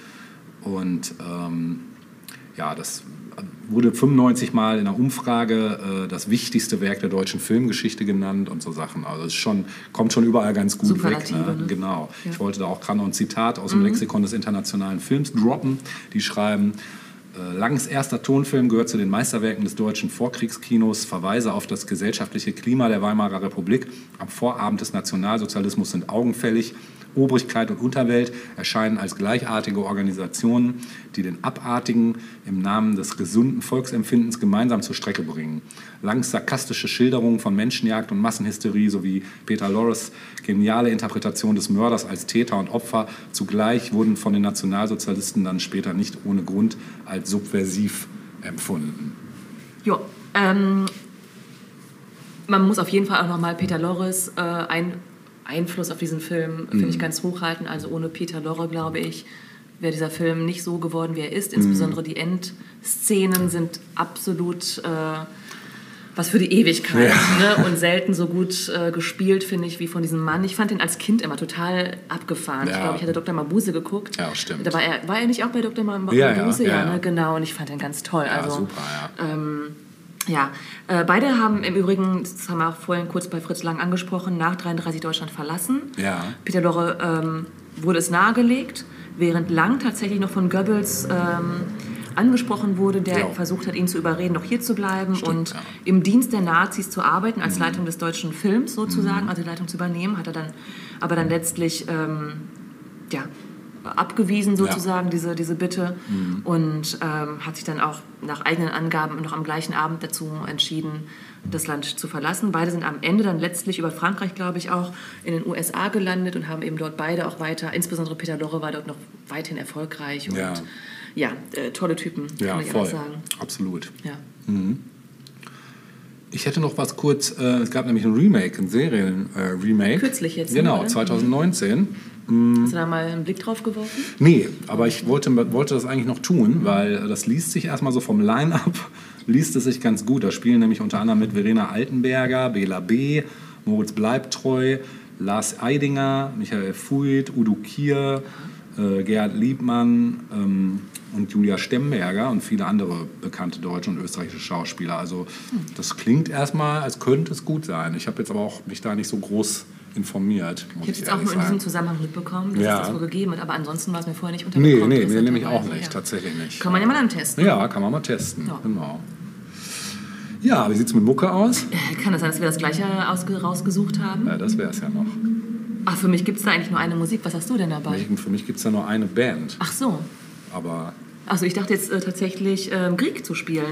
Und ähm, ja, das wurde 95 Mal in einer Umfrage äh, das wichtigste Werk der deutschen Filmgeschichte genannt und so Sachen. Also es schon, kommt schon überall ganz gut weg. Ne? ne? Genau. Ja. Ich wollte da auch gerade noch ein Zitat aus dem Lexikon des internationalen Films droppen. Die schreiben, äh, Langs erster Tonfilm gehört zu den Meisterwerken des deutschen Vorkriegskinos. Verweise auf das gesellschaftliche Klima der Weimarer Republik am Vorabend des Nationalsozialismus sind augenfällig. Obrigkeit und Unterwelt erscheinen als gleichartige Organisationen, die den Abartigen im Namen des gesunden Volksempfindens gemeinsam zur Strecke bringen. Langs sarkastische Schilderungen von Menschenjagd und Massenhysterie sowie Peter Lorres geniale Interpretation des Mörders als Täter und Opfer zugleich wurden von den Nationalsozialisten dann später nicht ohne Grund als subversiv empfunden. Jo, ähm, man muss auf jeden Fall auch nochmal Peter Lorres äh, ein, Einfluss auf diesen Film, finde Mhm. ich, ganz hochhalten. Also ohne Peter Lorre, glaube ich, wäre dieser Film nicht so geworden, wie er ist. Mhm. Insbesondere die Endszenen sind absolut äh, was für die Ewigkeit ne? und selten so gut äh, gespielt, finde ich, wie von diesem Mann. Ich fand ihn als Kind immer total abgefahren. Ich Ja. glaube, ich hatte Dr. Mabuse geguckt. Ja, stimmt. Da war, er, war er nicht auch bei Dr. Mabuse? Ja, ja, ja, ja. ne? genau. Und ich fand ihn ganz toll. Ja, also, super, ja. ähm, ja, äh, beide haben im Übrigen, das haben wir auch vorhin kurz bei Fritz Lang angesprochen, nach 33 Deutschland verlassen. Ja. Peter Lorre ähm, wurde es nahegelegt, während Lang tatsächlich noch von Goebbels ähm, angesprochen wurde, der Ja. versucht hat, ihn zu überreden, noch hier zu bleiben und ja. Mhm. im Dienst der Nazis zu arbeiten, als Leitung des deutschen Films sozusagen, also die Leitung zu übernehmen, hat er dann aber dann letztlich ähm, ja, abgewiesen sozusagen, diese, diese Bitte. Und ähm, hat sich dann auch nach eigenen Angaben noch am gleichen Abend dazu entschieden, das Land zu verlassen. Beide sind am Ende dann letztlich über Frankreich, glaube ich, auch in den USA gelandet und haben eben dort beide auch weiter, insbesondere Peter Lorre war dort noch weiterhin erfolgreich. Und Ja. ja, äh, tolle Typen, Ja, kann ich voll. sagen. Absolut. Ja. Ich hätte noch was kurz, äh, es gab nämlich ein Remake, ein Serien-Remake. Kürzlich jetzt, ne, Genau, oder? 2019. Hast du da mal einen Blick drauf geworfen? Nee, aber ich wollte, wollte das eigentlich noch tun, weil das liest sich erstmal so vom Line-Up, liest es sich ganz gut. Da spielen nämlich unter anderem mit Verena Altenberger, Bela B., Moritz Bleibtreu, Lars Eidinger, Michael Fuit, Udo Kier, äh, Gerhard Liebmann ähm, und Julia Stemberger und viele andere bekannte deutsche und österreichische Schauspieler. Also das klingt erstmal, als könnte es gut sein. Ich habe jetzt aber auch mich da nicht so groß informiert, muss Ich habe es jetzt auch nur in diesem. Zusammenhang mitbekommen, dass Ja. es das wohl gegeben hat. Aber ansonsten war es mir vorher nicht Nee, untergekommen. nee, mir nämlich auch nicht, ja. tatsächlich nicht. Kann man ja mal dann testen. Ja, kann man mal testen. Ja. Genau. Ja, wie sieht es mit Mucke aus? Äh, Kann es sein, dass wir das gleiche ausge rausgesucht haben? Ja, das wäre es ja noch. Ach, für mich gibt es da eigentlich nur eine Musik. Was hast du denn dabei? Für mich gibt es ja nur eine Band. Ach so. Aber. Also ich dachte jetzt äh, tatsächlich ähm, Krieg zu spielen.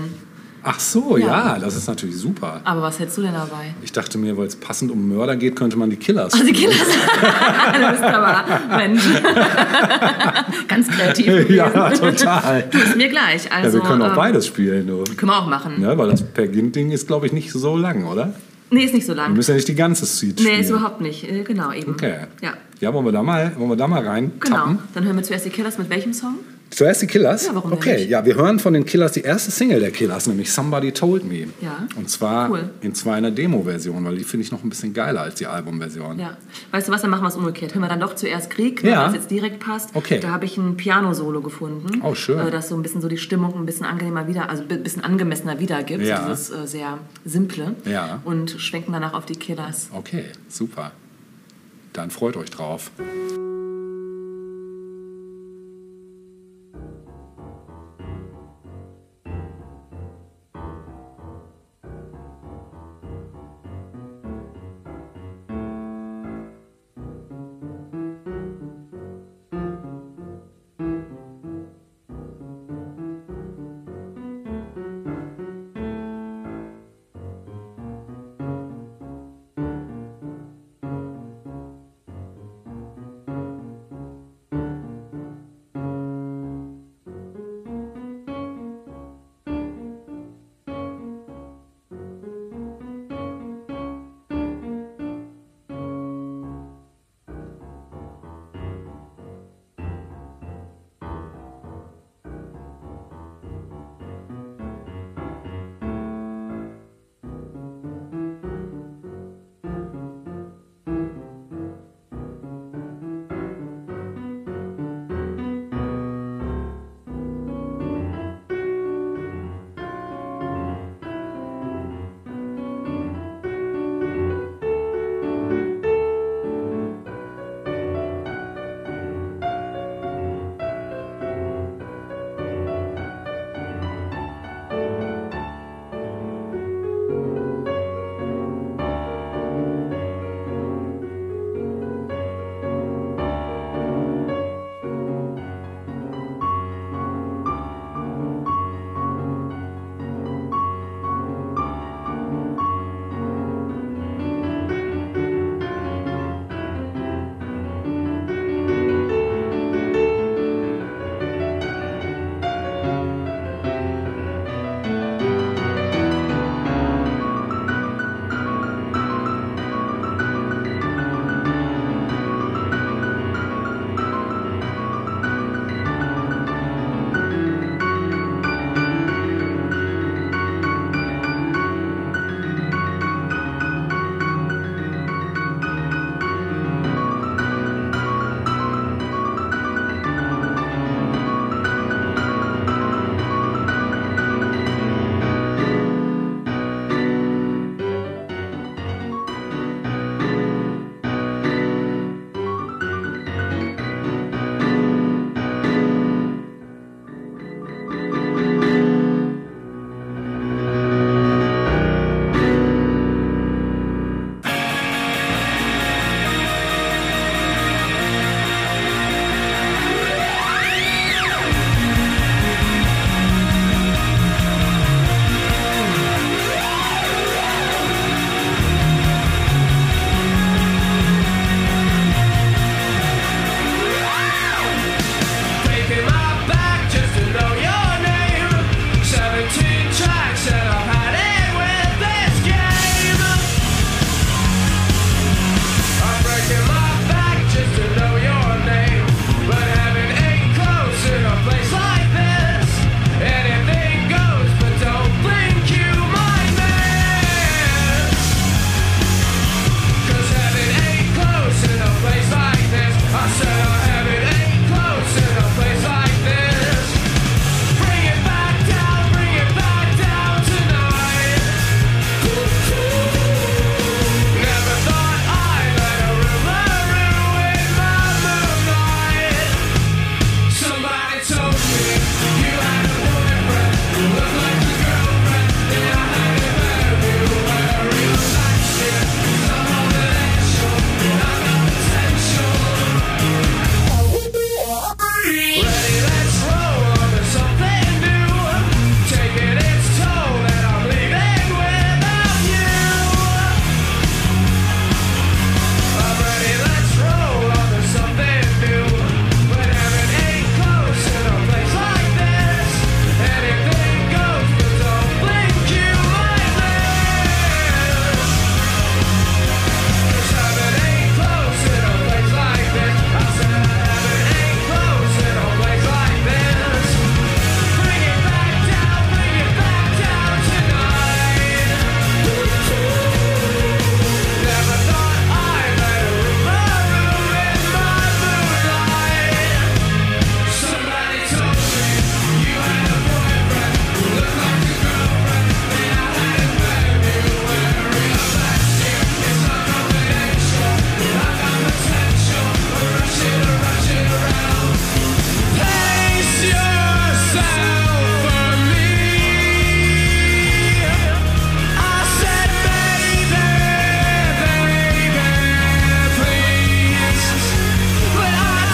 Ach so, ja, Ja. das ist natürlich super. Aber was hättest du denn dabei? Ich dachte mir, weil es passend um Mörder geht, könnte man die Killers. Also die spielen. Killers. du bist aber, Mensch. Ganz kreativ gewesen. Ja, total. Ist mir gleich. Ja, Also, wir können auch ähm, beides spielen, du. Können wir auch machen. Ja, weil das Per Gint-Ding ist, glaube ich, nicht so lang, oder? Nee, ist nicht so Wir lang. müssen ja nicht die ganze Suite Nee, spielen. ist überhaupt nicht. Äh, Genau, eben. Okay. Ja, Ja, wollen wir da mal, wollen wir da mal rein genau. tappen? Dann hören wir zuerst die Killers mit welchem Song? Zuerst die Killers? Ja, warum Okay, nicht? ja, wir hören von den Killers die erste Single der Killers, nämlich Somebody Told Me. Ja. Und zwar Cool. in zwar einer Demo-Version, weil die finde ich noch ein bisschen geiler als die Album-Version. Ja. Weißt du was, dann machen wir es umgekehrt. Hören wir dann doch zuerst Krieg, Ja. weil es jetzt direkt passt. Okay. Da habe ich ein Piano-Solo gefunden. Oh, schön. äh, Das so ein bisschen so die Stimmung ein bisschen angenehmer wieder, also ein bisschen angemessener wiedergibt. Ja. Dieses äh, sehr simple. Ja. Und schwenken danach auf die Killers. Okay, super. Dann freut euch drauf.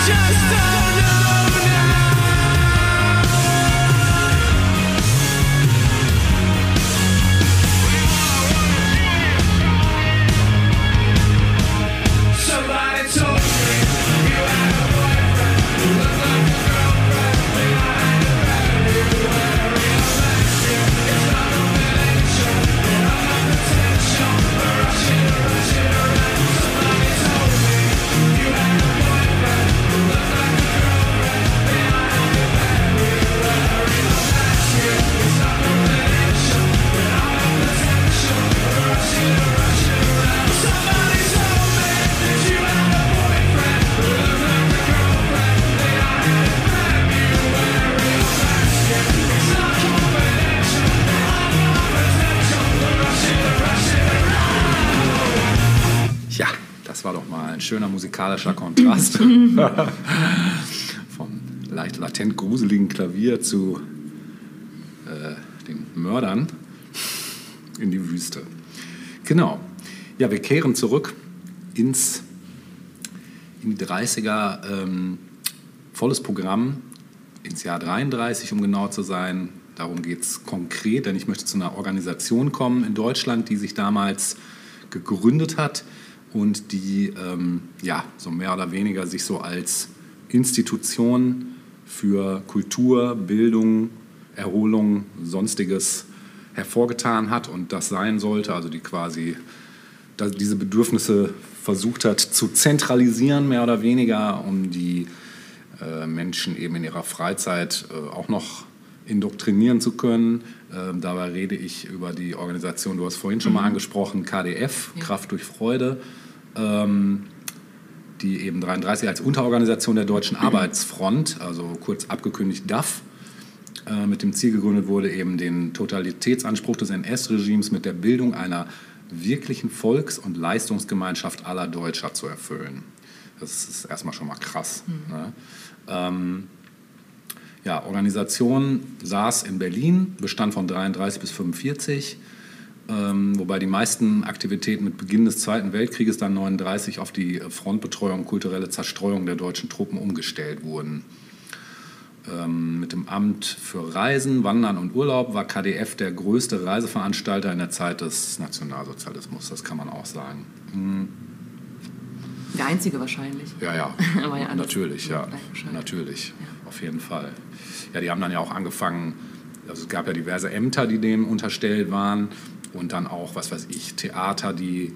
just a Von leicht latent gruseligen Klavier zu äh, den Mördern in die Wüste. Genau. Ja, wir kehren zurück ins, in die 30er. Ähm, volles Programm ins Jahr 33, um genau zu sein. Darum geht es konkret, denn ich möchte zu einer Organisation kommen in Deutschland, die sich damals gegründet hat und die ähm, ja, so mehr oder weniger sich so als Institution für Kultur, Bildung, Erholung, sonstiges hervorgetan hat und das sein sollte, also die quasi diese Bedürfnisse versucht hat zu zentralisieren, mehr oder weniger, um die äh, Menschen eben in ihrer Freizeit äh, auch noch indoktrinieren zu können. Ähm, dabei rede ich über die Organisation, du hast vorhin schon mal angesprochen, KDF, Kraft durch Freude, ähm, die eben 33 als Unterorganisation der Deutschen Arbeitsfront, also kurz abgekündigt DAF, äh, mit dem Ziel gegründet wurde, eben den Totalitätsanspruch des NS-Regimes mit der Bildung einer wirklichen Volks- und Leistungsgemeinschaft aller Deutscher zu erfüllen. Das ist erstmal schon mal krass. Ne? Ähm, ja, Organisation saß in Berlin, bestand von 33 bis 45, ähm, wobei die meisten Aktivitäten mit Beginn des Zweiten Weltkrieges dann 39 auf die Frontbetreuung und kulturelle Zerstreuung der deutschen Truppen umgestellt wurden. Ähm, mit dem Amt für Reisen, Wandern und Urlaub war KDF der größte Reiseveranstalter in der Zeit des Nationalsozialismus, das kann man auch sagen. Hm, Der einzige wahrscheinlich. Ja, ja, ja, natürlich, ja, natürlich, auf jeden Fall. Ja, die haben dann ja auch angefangen, also es gab ja diverse Ämter, die dem unterstellt waren und dann auch, was weiß ich, Theater, die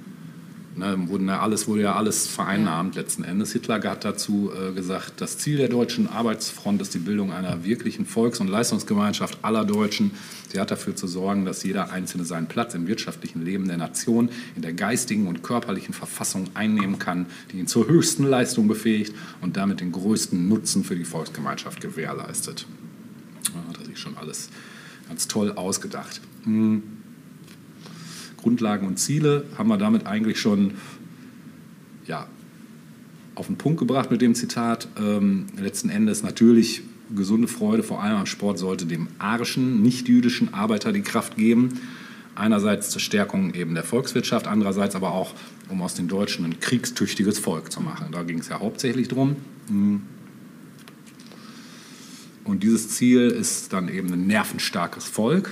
ne, wurden ja alles wurde ja alles vereinnahmt letzten Endes. Hitler hat dazu äh, gesagt, das Ziel der deutschen Arbeitsfront ist die Bildung einer wirklichen Volks- und Leistungsgemeinschaft aller Deutschen. Sie hat dafür zu sorgen, dass jeder Einzelne seinen Platz im wirtschaftlichen Leben der Nation, in der geistigen und körperlichen Verfassung einnehmen kann, die ihn zur höchsten Leistung befähigt und damit den größten Nutzen für die Volksgemeinschaft gewährleistet. Ja, hat er sich schon alles ganz toll ausgedacht. Hm. Grundlagen und Ziele haben wir damit eigentlich schon ja, auf den Punkt gebracht mit dem Zitat. Ähm, letzten Endes natürlich gesunde Freude, vor allem am Sport, sollte dem arischen, nicht-jüdischen Arbeiter die Kraft geben. Einerseits zur Stärkung eben der Volkswirtschaft, andererseits aber auch, um aus den Deutschen ein kriegstüchtiges Volk zu machen. Da ging es ja hauptsächlich drum. Und dieses Ziel ist dann eben ein nervenstarkes Volk.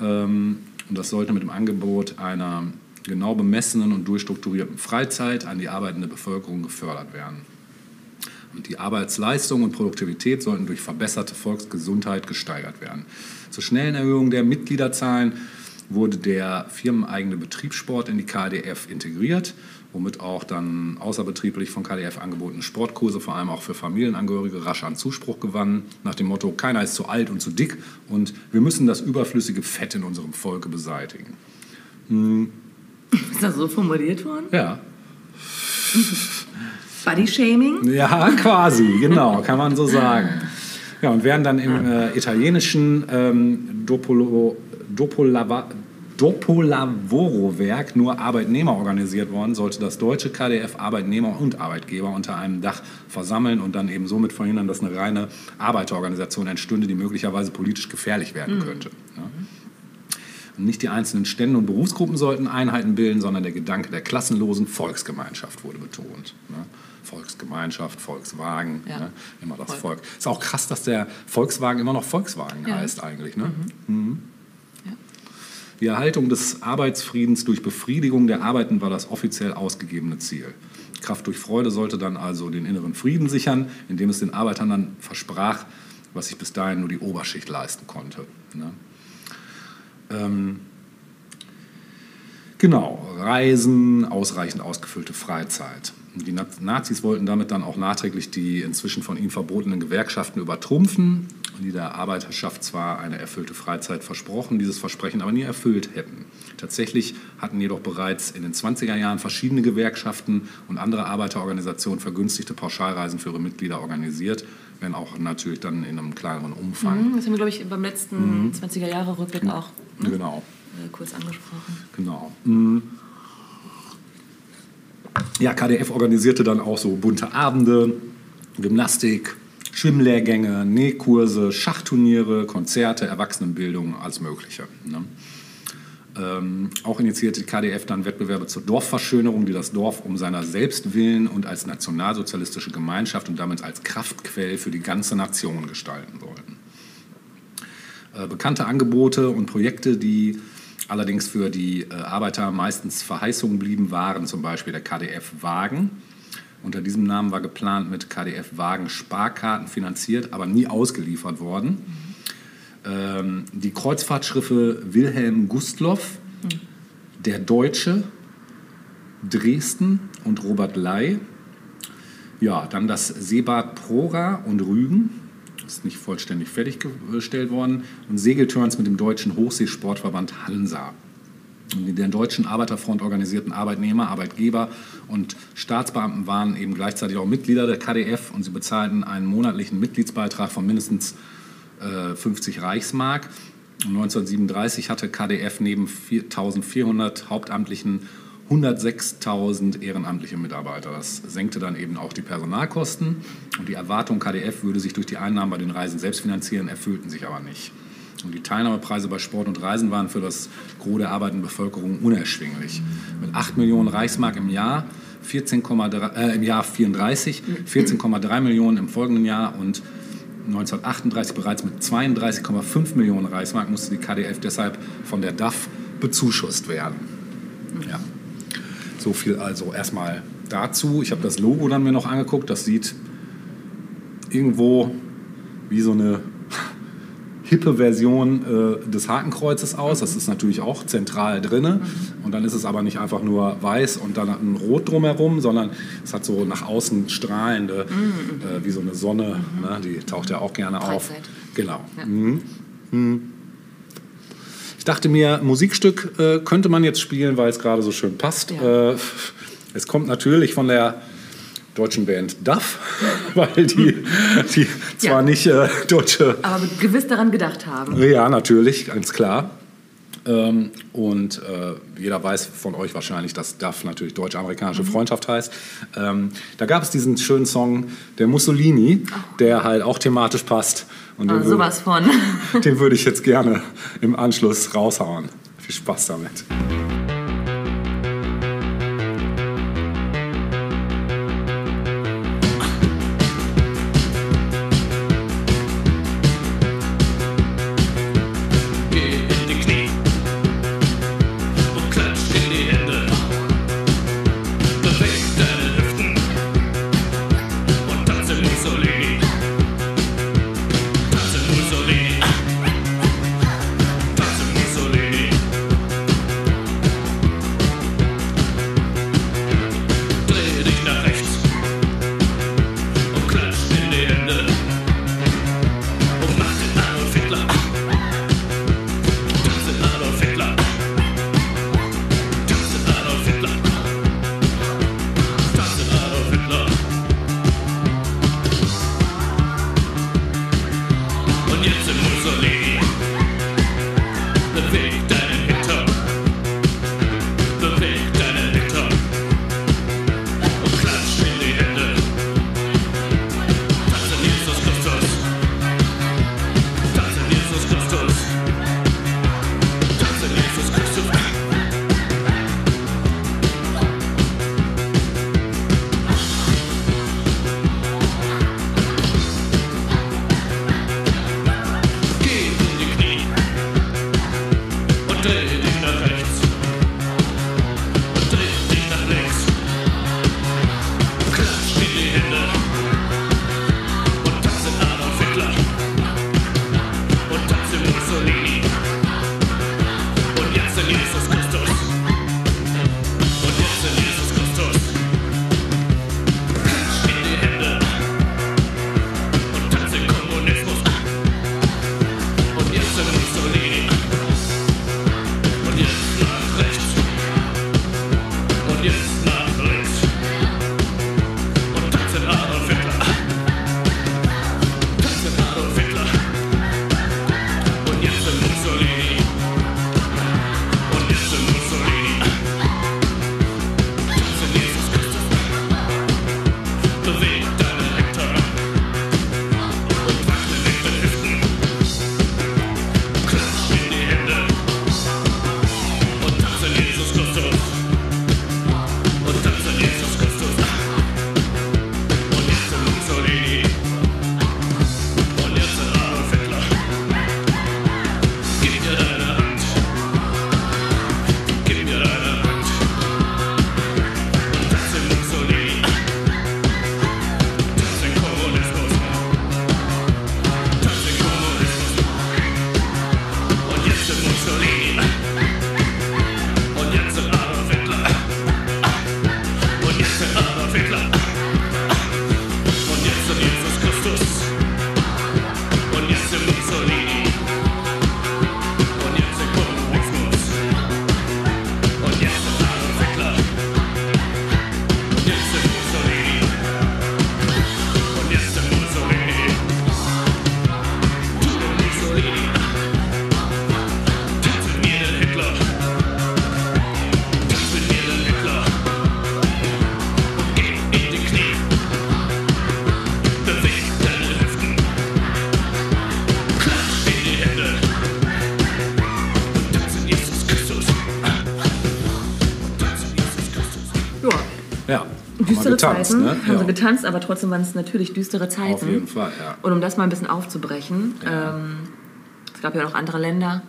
Ähm, und das sollte mit dem Angebot einer genau bemessenen und durchstrukturierten Freizeit an die arbeitende Bevölkerung gefördert werden. Und die Arbeitsleistung und Produktivität sollten durch verbesserte Volksgesundheit gesteigert werden. Zur schnellen Erhöhung der Mitgliederzahlen wurde der firmeneigene Betriebssport in die KDF integriert, womit auch dann außerbetrieblich von KDF angebotene Sportkurse, vor allem auch für Familienangehörige, rasch an Zuspruch gewannen, nach dem Motto, keiner ist zu alt und zu dick und wir müssen das überflüssige Fett in unserem Volke beseitigen. Ist das so formuliert worden? Ja, Body-Shaming? Ja, quasi, genau, kann man so sagen. Ja, und während dann im äh, italienischen ähm, Dopolo, Dopolava, Dopolavoro-Werk nur Arbeitnehmer organisiert worden, sollte das deutsche KDF Arbeitnehmer und Arbeitgeber unter einem Dach versammeln und dann eben somit verhindern, dass eine reine Arbeiterorganisation entstünde, die möglicherweise politisch gefährlich werden könnte. Ja. Nicht die einzelnen Stände und Berufsgruppen sollten Einheiten bilden, sondern der Gedanke der klassenlosen Volksgemeinschaft wurde betont. Ne? Volksgemeinschaft, Volkswagen, Ja. ne? immer das Voll. Volk. Ist auch krass, dass der Volkswagen immer noch Volkswagen Ja. heißt eigentlich. Ne? Mhm. Ja. Die Erhaltung des Arbeitsfriedens durch Befriedigung der Arbeiten war das offiziell ausgegebene Ziel. Kraft durch Freude sollte dann also den inneren Frieden sichern, indem es den Arbeitern dann versprach, was sich bis dahin nur die Oberschicht leisten konnte. Ne? Ähm, genau, Reisen, ausreichend ausgefüllte Freizeit. Die Na- Nazis wollten damit dann auch nachträglich die inzwischen von ihnen verbotenen Gewerkschaften übertrumpfen, die der Arbeiterschaft zwar eine erfüllte Freizeit versprochen, dieses Versprechen aber nie erfüllt hätten. Tatsächlich hatten jedoch bereits in den 20er Jahren verschiedene Gewerkschaften und andere Arbeiterorganisationen vergünstigte Pauschalreisen für ihre Mitglieder organisiert, wenn auch natürlich dann in einem kleineren Umfang. Mhm, Das haben wir, glaube ich, beim letzten 20er-Jahre-Rückblick auch ne? Genau. äh, kurz angesprochen. Genau. Mhm. Ja, KDF organisierte dann auch so bunte Abende, Gymnastik, Schwimmlehrgänge, Nähkurse, Schachturniere, Konzerte, Erwachsenenbildung, alles Mögliche. Ne? Ähm, auch initiierte die KDF dann Wettbewerbe zur Dorfverschönerung, die das Dorf um seiner selbst willen und als nationalsozialistische Gemeinschaft und damit als Kraftquell für die ganze Nation gestalten sollten. Äh, bekannte Angebote und Projekte, die allerdings für die äh, Arbeiter meistens Verheißungen blieben, waren zum Beispiel der KDF Wagen. Unter diesem Namen war geplant mit KDF Wagen Sparkarten finanziert, aber nie ausgeliefert worden. Ähm, die Kreuzfahrtschiffe Wilhelm Gustloff, der Deutsche, Dresden und Robert Ley. Ja, dann das Seebad Prora und Rügen, ist nicht vollständig fertiggestellt worden, und Segelturns mit dem deutschen Hochseesportverband Hansa. Die der deutschen Arbeiterfront organisierten Arbeitnehmer, Arbeitgeber und Staatsbeamten waren eben gleichzeitig auch Mitglieder der KDF und sie bezahlten einen monatlichen Mitgliedsbeitrag von mindestens äh, 50 Reichsmark. Und 1937 hatte KDF neben 4.400 Hauptamtlichen 106.000 ehrenamtliche Mitarbeiter. Das senkte dann eben auch die Personalkosten und die Erwartung, KDF würde sich durch die Einnahmen bei den Reisen selbst finanzieren, erfüllten sich aber nicht. Und die Teilnahmepreise bei Sport und Reisen waren für das Gros der arbeitenden Bevölkerung unerschwinglich. Mit 8 Millionen Reichsmark im Jahr, 14,3 äh, im Jahr 34, 14,3 Millionen im folgenden Jahr und 1938 bereits mit 32,5 Millionen Reichsmark musste die KDF deshalb von der DAF bezuschusst werden. Ja. So viel also erstmal dazu. Ich habe das Logo dann mir noch angeguckt. Das sieht irgendwo wie so eine hippe Version äh, des Hakenkreuzes aus. Das ist natürlich auch zentral drinne. Und dann ist es aber nicht einfach nur weiß und dann ein Rot drumherum, sondern es hat so nach außen strahlende, äh, wie so eine Sonne. Ne? Die taucht ja auch gerne auf. Freizeit. Genau. Ja. Mhm. Mhm. Ich dachte mir, Musikstück äh, könnte man jetzt spielen, weil es gerade so schön passt. Ja. Äh, es kommt natürlich von der deutschen Band Duff, weil die, die zwar Ja. nicht äh, deutsche Aber gewiss daran gedacht haben. ja, natürlich, ganz klar. Ähm, und äh, jeder weiß von euch wahrscheinlich, dass DAF natürlich deutsch-amerikanische Freundschaft heißt. Ähm, da gab es diesen schönen Song der Mussolini, der halt auch thematisch passt. Und Ah, den, sowas von. den würde ich jetzt gerne im Anschluss raushauen. Viel Spaß damit. Düstere getanzt, Zeiten ne? haben Ja. sie getanzt, aber trotzdem waren es natürlich düstere Zeiten. Auf jeden Fall, ja. Und um das mal ein bisschen aufzubrechen, ähm, es gab ja noch andere Länder,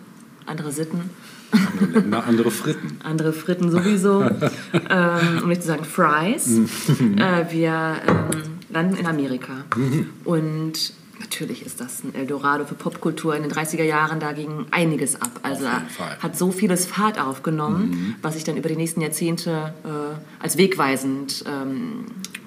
andere Sitten, Andere Länder, andere Fritten. andere Fritten sowieso, ähm, um nicht zu sagen Fries. äh, wir ähm, landen in Amerika. Und natürlich ist das ein Eldorado für Popkultur. In den 30er Jahren, da ging einiges ab. Also hat so vieles Fahrt aufgenommen, was sich dann über die nächsten Jahrzehnte äh, als wegweisend ähm,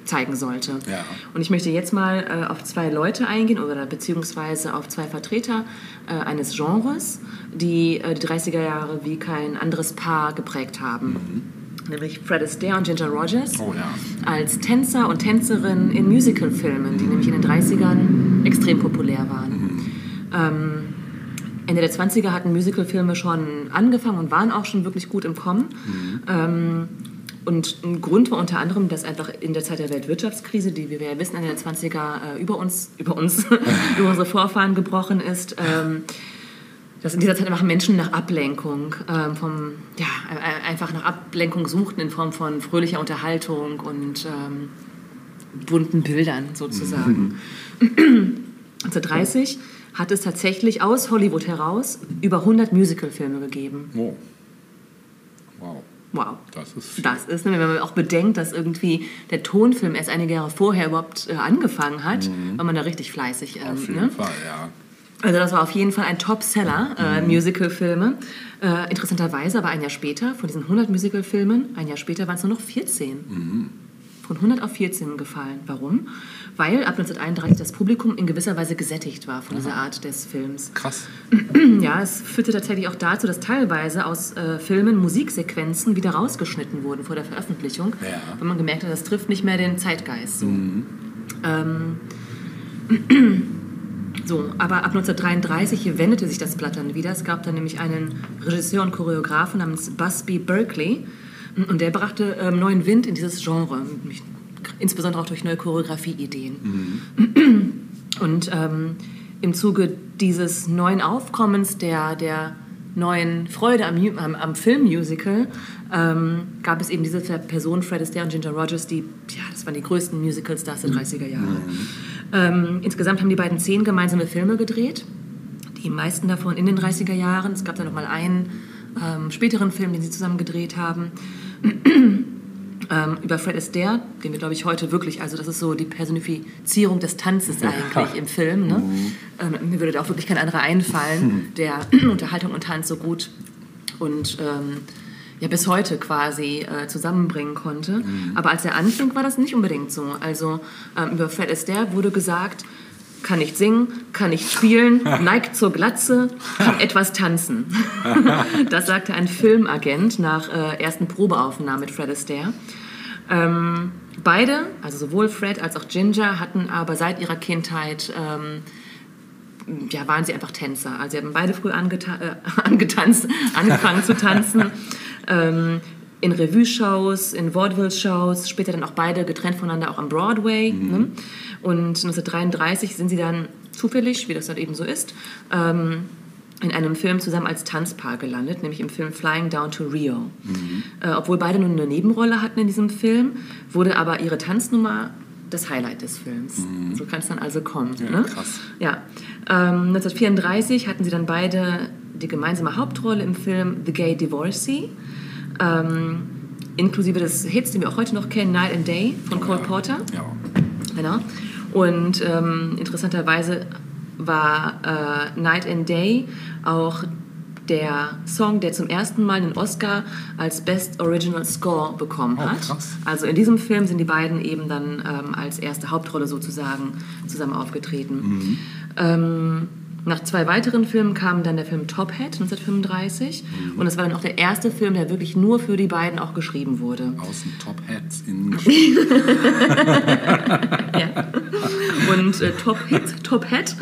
zeigen sollte. Ja. Und ich möchte jetzt mal äh, auf zwei Leute eingehen oder beziehungsweise auf zwei Vertreter äh, eines Genres, die äh, die 30er Jahre wie kein anderes Paar geprägt haben. Nämlich Fred Astaire und Ginger Rogers Oh ja. als Tänzer und Tänzerin in Musicalfilmen, die nämlich in den 30ern extrem populär waren. Ähm, Ende der 20er hatten Musicalfilme schon angefangen und waren auch schon wirklich gut im Kommen. Ähm, und ein Grund war unter anderem, dass einfach in der Zeit der Weltwirtschaftskrise, die, wir ja wissen, Ende der 20er äh, über uns, über uns, über unsere Vorfahren gebrochen ist, ähm, dass in dieser Zeit einfach Menschen nach Ablenkung, ähm, vom, ja, einfach nach Ablenkung suchten in Form von fröhlicher Unterhaltung und ähm, bunten Bildern sozusagen. 1930 hat es tatsächlich aus Hollywood heraus über 100 Musicalfilme gegeben. Oh. Wow. Wow. Das ist viel. Das ist, wenn man auch bedenkt, dass irgendwie der Tonfilm erst einige Jahre vorher überhaupt äh, angefangen hat, war man da richtig fleißig. Ähm, Auf jeden ne? Fall, ja. Also das war auf jeden Fall ein Top-Seller, äh, Musicalfilme. Äh, interessanterweise aber ein Jahr später, von diesen 100 Musicalfilmen, ein Jahr später waren es nur noch 14. Von 100 auf 14 gefallen. Warum? Weil ab 1931 das Publikum in gewisser Weise gesättigt war von dieser Art des Films. Krass. Ja, es führte tatsächlich auch dazu, dass teilweise aus äh, Filmen Musiksequenzen wieder rausgeschnitten wurden vor der Veröffentlichung, Ja. weil man gemerkt hat, das trifft nicht mehr den Zeitgeist. So. Ähm, so, aber ab 1933 wendete sich das Blatt dann wieder. Es gab dann nämlich einen Regisseur und Choreografen namens Busby Berkeley und der brachte ähm, neuen Wind in dieses Genre, mich- insbesondere auch durch neue Choreografieideen. Und ähm, im Zuge dieses neuen Aufkommens der, der neuen Freude am, am, am Filmmusical ähm, gab es eben diese Personen, Fred Astaire und Ginger Rogers, die, ja, das waren die größten Musicalstars der 30er Jahre. Ähm, insgesamt haben die beiden zehn gemeinsame Filme gedreht, die meisten davon in den 30er Jahren. Es gab dann noch mal einen ähm, späteren Film, den sie zusammen gedreht haben. Ähm, über Fred Astaire, den wir, glaube ich, heute wirklich, also das ist so die Personifizierung des Tanzes eigentlich im Film. Ne? Ähm, mir würde da auch wirklich kein anderer einfallen, der Unterhaltung und Tanz so gut und ähm, ja, bis heute quasi äh, zusammenbringen konnte. Aber als er anfing, war das nicht unbedingt so. Also ähm, über Fred Astaire wurde gesagt, kann nicht singen, kann nicht spielen, neigt zur Glatze, kann etwas tanzen. das sagte ein Filmagent nach äh, ersten Probeaufnahmen mit Fred Astaire. Ähm, beide, also sowohl Fred als auch Ginger, hatten aber seit ihrer Kindheit ähm, ja, waren sie einfach Tänzer. Also sie haben beide früh angeta äh, angetanzt, angefangen zu tanzen. Ähm, in Revue-Shows, in Vaudeville-Shows, später dann auch beide getrennt voneinander auch am Broadway. Ne? Und 1933 sind sie dann zufällig, wie das dann eben so ist, ähm, in einem Film zusammen als Tanzpaar gelandet, nämlich im Film Flying Down to Rio. Äh, obwohl beide nur eine Nebenrolle hatten in diesem Film, wurde aber ihre Tanznummer das Highlight des Films. So kann es dann also kommen. Ja, ne? krass. Ja. Ähm, 1934 hatten sie dann beide die gemeinsame Hauptrolle im Film The Gay Divorcee, ähm, inklusive des Hits, den wir auch heute noch kennen, Night and Day von Cole Porter. Ja. Genau. Und ähm, interessanterweise war äh, Night and Day auch der Song, der zum ersten Mal einen Oscar als Best Original Score bekommen Oh, hat. krass. Also in diesem Film sind die beiden eben dann ähm, als erste Hauptrolle sozusagen zusammen aufgetreten. Mhm. Ähm, nach zwei weiteren Filmen kam dann der Film Top Hat 1935 Mhm. und das war dann auch der erste Film, der wirklich nur für die beiden auch geschrieben wurde. Außen Top Hats, innen Ja. Und äh, Top Hit, Top Hat,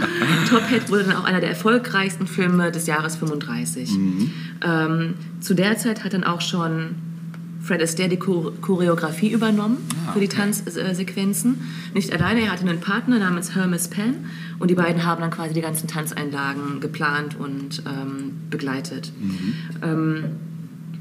Top Hat wurde dann auch einer der erfolgreichsten Filme des Jahres 35. Ähm, zu der Zeit hat dann auch schon Fred Astaire die Chor Choreografie übernommen Ah, für die okay. Tanzsequenzen. Nicht alleine, er hatte einen Partner namens Hermes Penn und die beiden haben dann quasi die ganzen Tanzeinlagen geplant und ähm, begleitet. Ähm,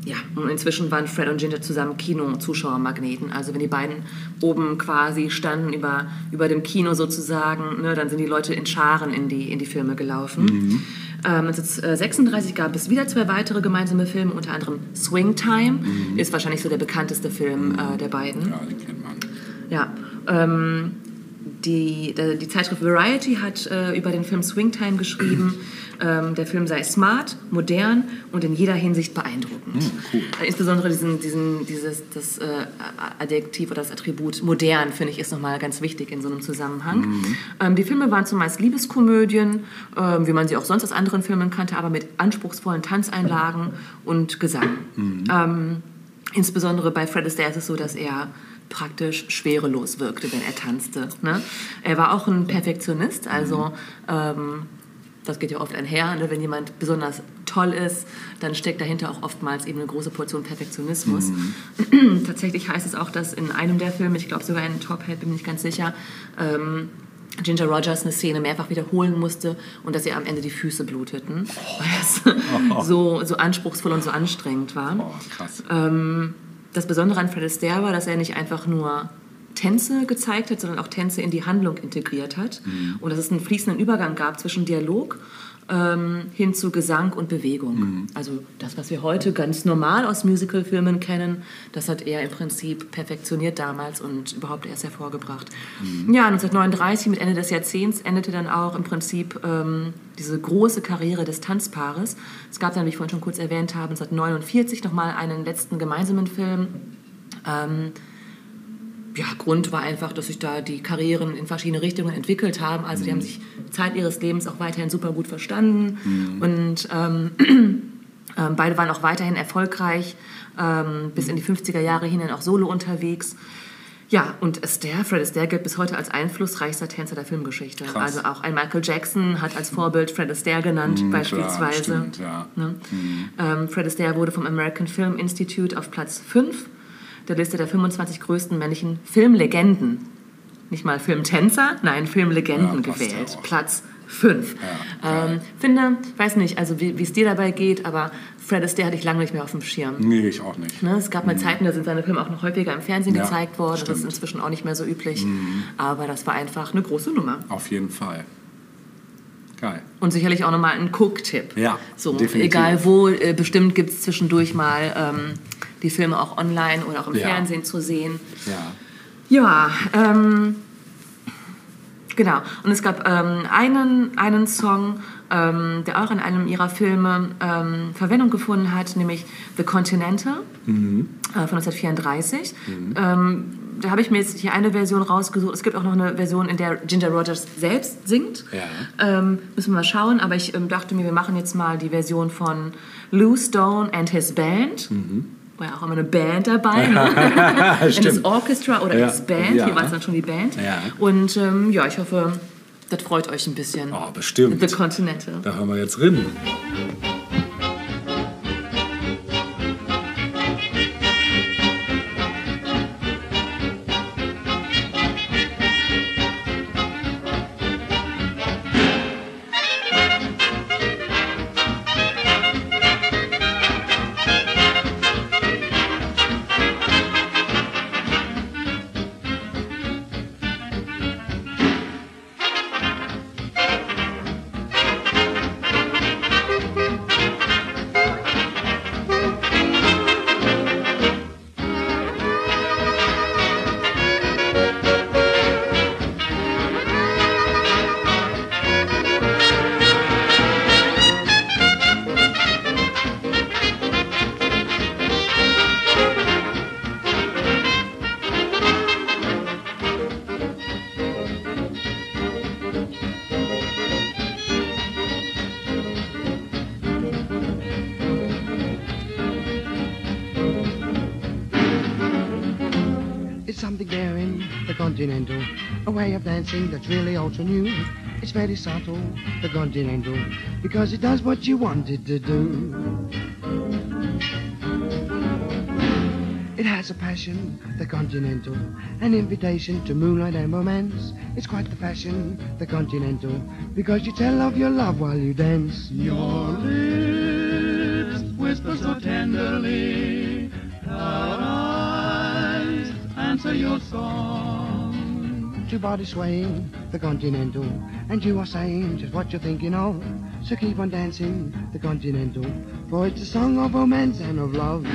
ja, und inzwischen waren Fred und Ginger zusammen Kino-Zuschauermagneten. Also wenn die beiden oben quasi standen über, über dem Kino sozusagen, ne, dann sind die Leute in Scharen in die, in die Filme gelaufen. Ähm, 1936 gab es wieder zwei weitere gemeinsame Filme, unter anderem Swing Time, ist wahrscheinlich so der bekannteste Film äh, der beiden. Ja, die kennt man. Ja, ähm, die, die, die Zeitschrift Variety hat äh, über den Film Swingtime geschrieben, ähm, der Film sei smart, modern und in jeder Hinsicht beeindruckend. Äh, insbesondere diesen, diesen, dieses, das äh, Adjektiv oder das Attribut modern, finde ich, ist nochmal ganz wichtig in so einem Zusammenhang. Ähm, die Filme waren zumeist Liebeskomödien, ähm, wie man sie auch sonst aus anderen Filmen kannte, aber mit anspruchsvollen Tanzeinlagen und Gesang. Ähm, Insbesondere bei Fred Astaire ist es so, dass er praktisch schwerelos wirkte, wenn er tanzte. Ne? Er war auch ein Perfektionist, also ähm, das geht ja oft einher, ne? wenn jemand besonders toll ist, dann steckt dahinter auch oftmals eben eine große Portion Perfektionismus. Tatsächlich heißt es auch, dass in einem der Filme, ich glaube sogar in Top Hat, bin ich nicht ganz sicher, ähm, Ginger Rogers eine Szene mehrfach wiederholen musste und dass ihr am Ende die Füße bluteten, weil es so, so anspruchsvoll und so anstrengend war. Oh, krass. Ähm, das Besondere an Fred Astaire war, dass er nicht einfach nur Tänze gezeigt hat, sondern auch Tänze in die Handlung integriert hat. Und dass es einen fließenden Übergang gab zwischen Dialog ähm, hin zu Gesang und Bewegung. Also das, was wir heute ganz normal aus Musicalfilmen kennen, das hat er im Prinzip perfektioniert damals und überhaupt erst hervorgebracht. Ja, 1939, mit Ende des Jahrzehnts, endete dann auch im Prinzip ähm, diese große Karriere des Tanzpaares. Es gab dann, wie ich vorhin schon kurz erwähnt habe, 1949 nochmal einen letzten gemeinsamen Film. Ähm, ja, Grund war einfach, dass sich da die Karrieren in verschiedene Richtungen entwickelt haben. Also die haben sich Zeit ihres Lebens auch weiterhin super gut verstanden und ähm, ähm, beide waren auch weiterhin erfolgreich, ähm, bis in die 50er Jahre hinein auch solo unterwegs. Ja, und Astaire, Fred Astaire gilt bis heute als einflussreichster Tänzer der Filmgeschichte. Krass. Also auch ein Michael Jackson hat als Vorbild Fred Astaire genannt, Mhm, beispielsweise. Klar, stimmt, ja. Ne? Ähm, Fred Astaire wurde vom American Film Institute auf Platz 5 der Liste der 25 größten männlichen Filmlegenden, nicht mal Filmtänzer, nein, Filmlegenden Ja, gewählt. auch. Platz 5. Ja, ähm, finde, weiß nicht, also wie es dir dabei geht, aber Fred Astaire hatte ich lange nicht mehr auf dem Schirm. Nee, ich auch nicht. Ne, es gab mal Zeiten, da sind seine Filme auch noch häufiger im Fernsehen Ja, gezeigt worden. Das ist stimmt. inzwischen auch nicht mehr so üblich. Aber das war einfach eine große Nummer. Auf jeden Fall. Geil. Und sicherlich auch nochmal ein Cook-Tipp. Ja, so, definitiv. Egal wo, äh, bestimmt gibt es zwischendurch mal ähm, die Filme auch online oder auch im Ja. Fernsehen zu sehen. Ja. Ja, ähm, genau. Und es gab ähm, einen, einen Song, ähm, der auch in einem ihrer Filme ähm, Verwendung gefunden hat, nämlich The Continental äh, von 1934. Ähm, da habe ich mir jetzt hier eine Version rausgesucht. Es gibt auch noch eine Version, in der Ginger Rogers selbst singt. Ja. Ähm, müssen wir mal schauen, aber ich ähm, dachte mir, wir machen jetzt mal die Version von Lou Stone and his Band. War ja auch immer eine Band dabei. Ne? Das Orchestra oder Ja. als Band. Ja. Hier war es dann schon die Band. Ja. Und ähm, ja, ich hoffe, das freut euch ein bisschen. Oh, bestimmt. The Continental. Da hören wir jetzt rein. Way of dancing that's really ultra new. It's very subtle, the Continental, because it does what you want it to do. It has a passion, the Continental, an invitation to moonlight and romance. It's quite the fashion, the Continental, because you tell of your love while you dance. Your lips whisper so tenderly, our eyes answer your song. Two bodies swaying, the Continental, and you are saying just what you're thinking of. So keep on dancing, the Continental, for it's a song of romance and of love.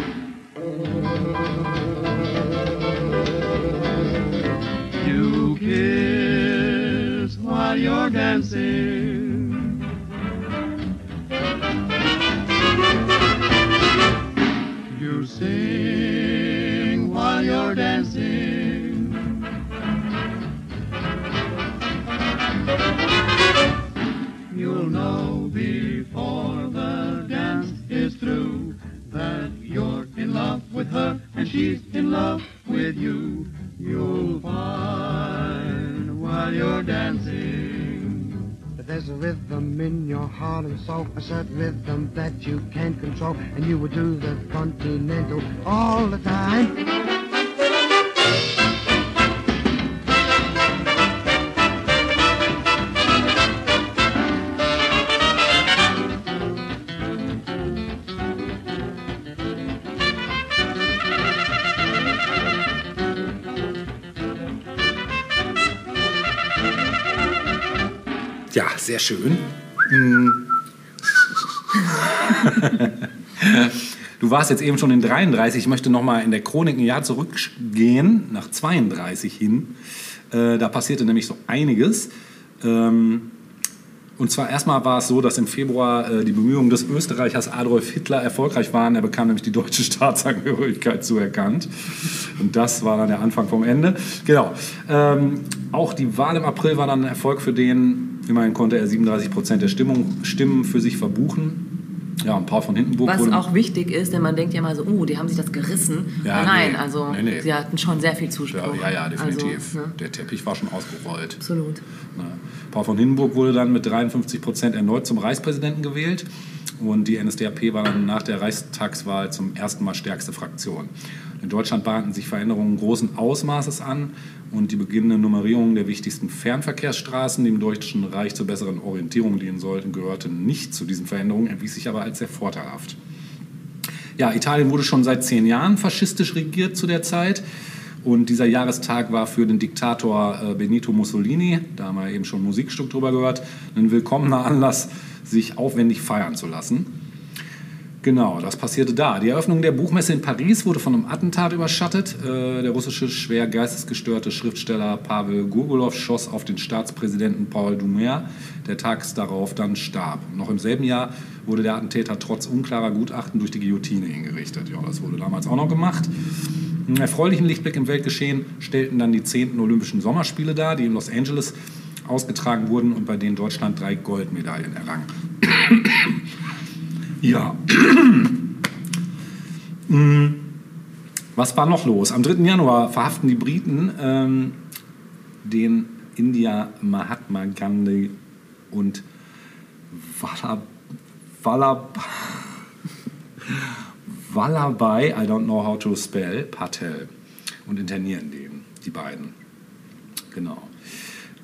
You kiss while you're dancing. Soul, a certain rhythm that you can't control, and you will do the Continental all the time. Ja, sehr schön. Mm. Du warst jetzt eben schon in 33. Ich möchte noch mal in der Chronik ein Jahr zurückgehen, nach 32 hin. Äh, da passierte nämlich so einiges. Ähm, und zwar erstmal war es so, dass im Februar äh, die Bemühungen des Österreichers Adolf Hitler erfolgreich waren. Er bekam nämlich die deutsche Staatsangehörigkeit zuerkannt. Und das war dann der Anfang vom Ende. Genau. Ähm, auch die Wahl im April war dann ein Erfolg für den. Immerhin konnte er 37 Prozent der Stimmung, Stimmen für sich verbuchen. Ja, und Paul von Hindenburg Was auch wichtig ist, denn man denkt ja immer so, oh, die haben sich das gerissen. Ja, Nein, nee. also Nee, nee. sie hatten schon sehr viel Zuspruch. Ja, ja, ja, definitiv. Also, ne, Der Teppich war schon ausgerollt. absolut. Ne. Paul von Hindenburg wurde dann mit 53 Prozent erneut zum Reichspräsidenten gewählt und die NSDAP war dann nach der Reichstagswahl zum ersten Mal stärkste Fraktion. In Deutschland bahnten sich Veränderungen großen Ausmaßes an und die beginnende Nummerierung der wichtigsten Fernverkehrsstraßen, die im Deutschen Reich zur besseren Orientierung dienen sollten, gehörte nicht zu diesen Veränderungen, erwies sich aber als sehr vorteilhaft. Ja, Italien wurde schon seit zehn Jahren faschistisch regiert zu der Zeit. Und dieser Jahrestag war für den Diktator äh, Benito Mussolini, da haben wir eben schon Musikstück drüber gehört, ein willkommener Anlass, sich aufwendig feiern zu lassen. Genau, das passierte da. Die Eröffnung der Buchmesse in Paris wurde von einem Attentat überschattet. Äh, der russische schwer geistesgestörte Schriftsteller Pavel Gurgulov schoss auf den Staatspräsidenten Paul Doumer, der tags darauf dann starb. Noch im selben Jahr wurde der Attentäter trotz unklarer Gutachten durch die Guillotine hingerichtet. Ja, das wurde damals auch noch gemacht. Einen erfreulichen Lichtblick im Weltgeschehen stellten dann die 10. Olympischen Sommerspiele dar, die in Los Angeles ausgetragen wurden und bei denen Deutschland drei Goldmedaillen errang. Ja. Mm. Was war noch los? Am 3. Januar verhaften die Briten ähm, den India Mahatma Gandhi und Vallab Vallabhai, I don't know how to spell, Patel und internieren den, die beiden. Genau.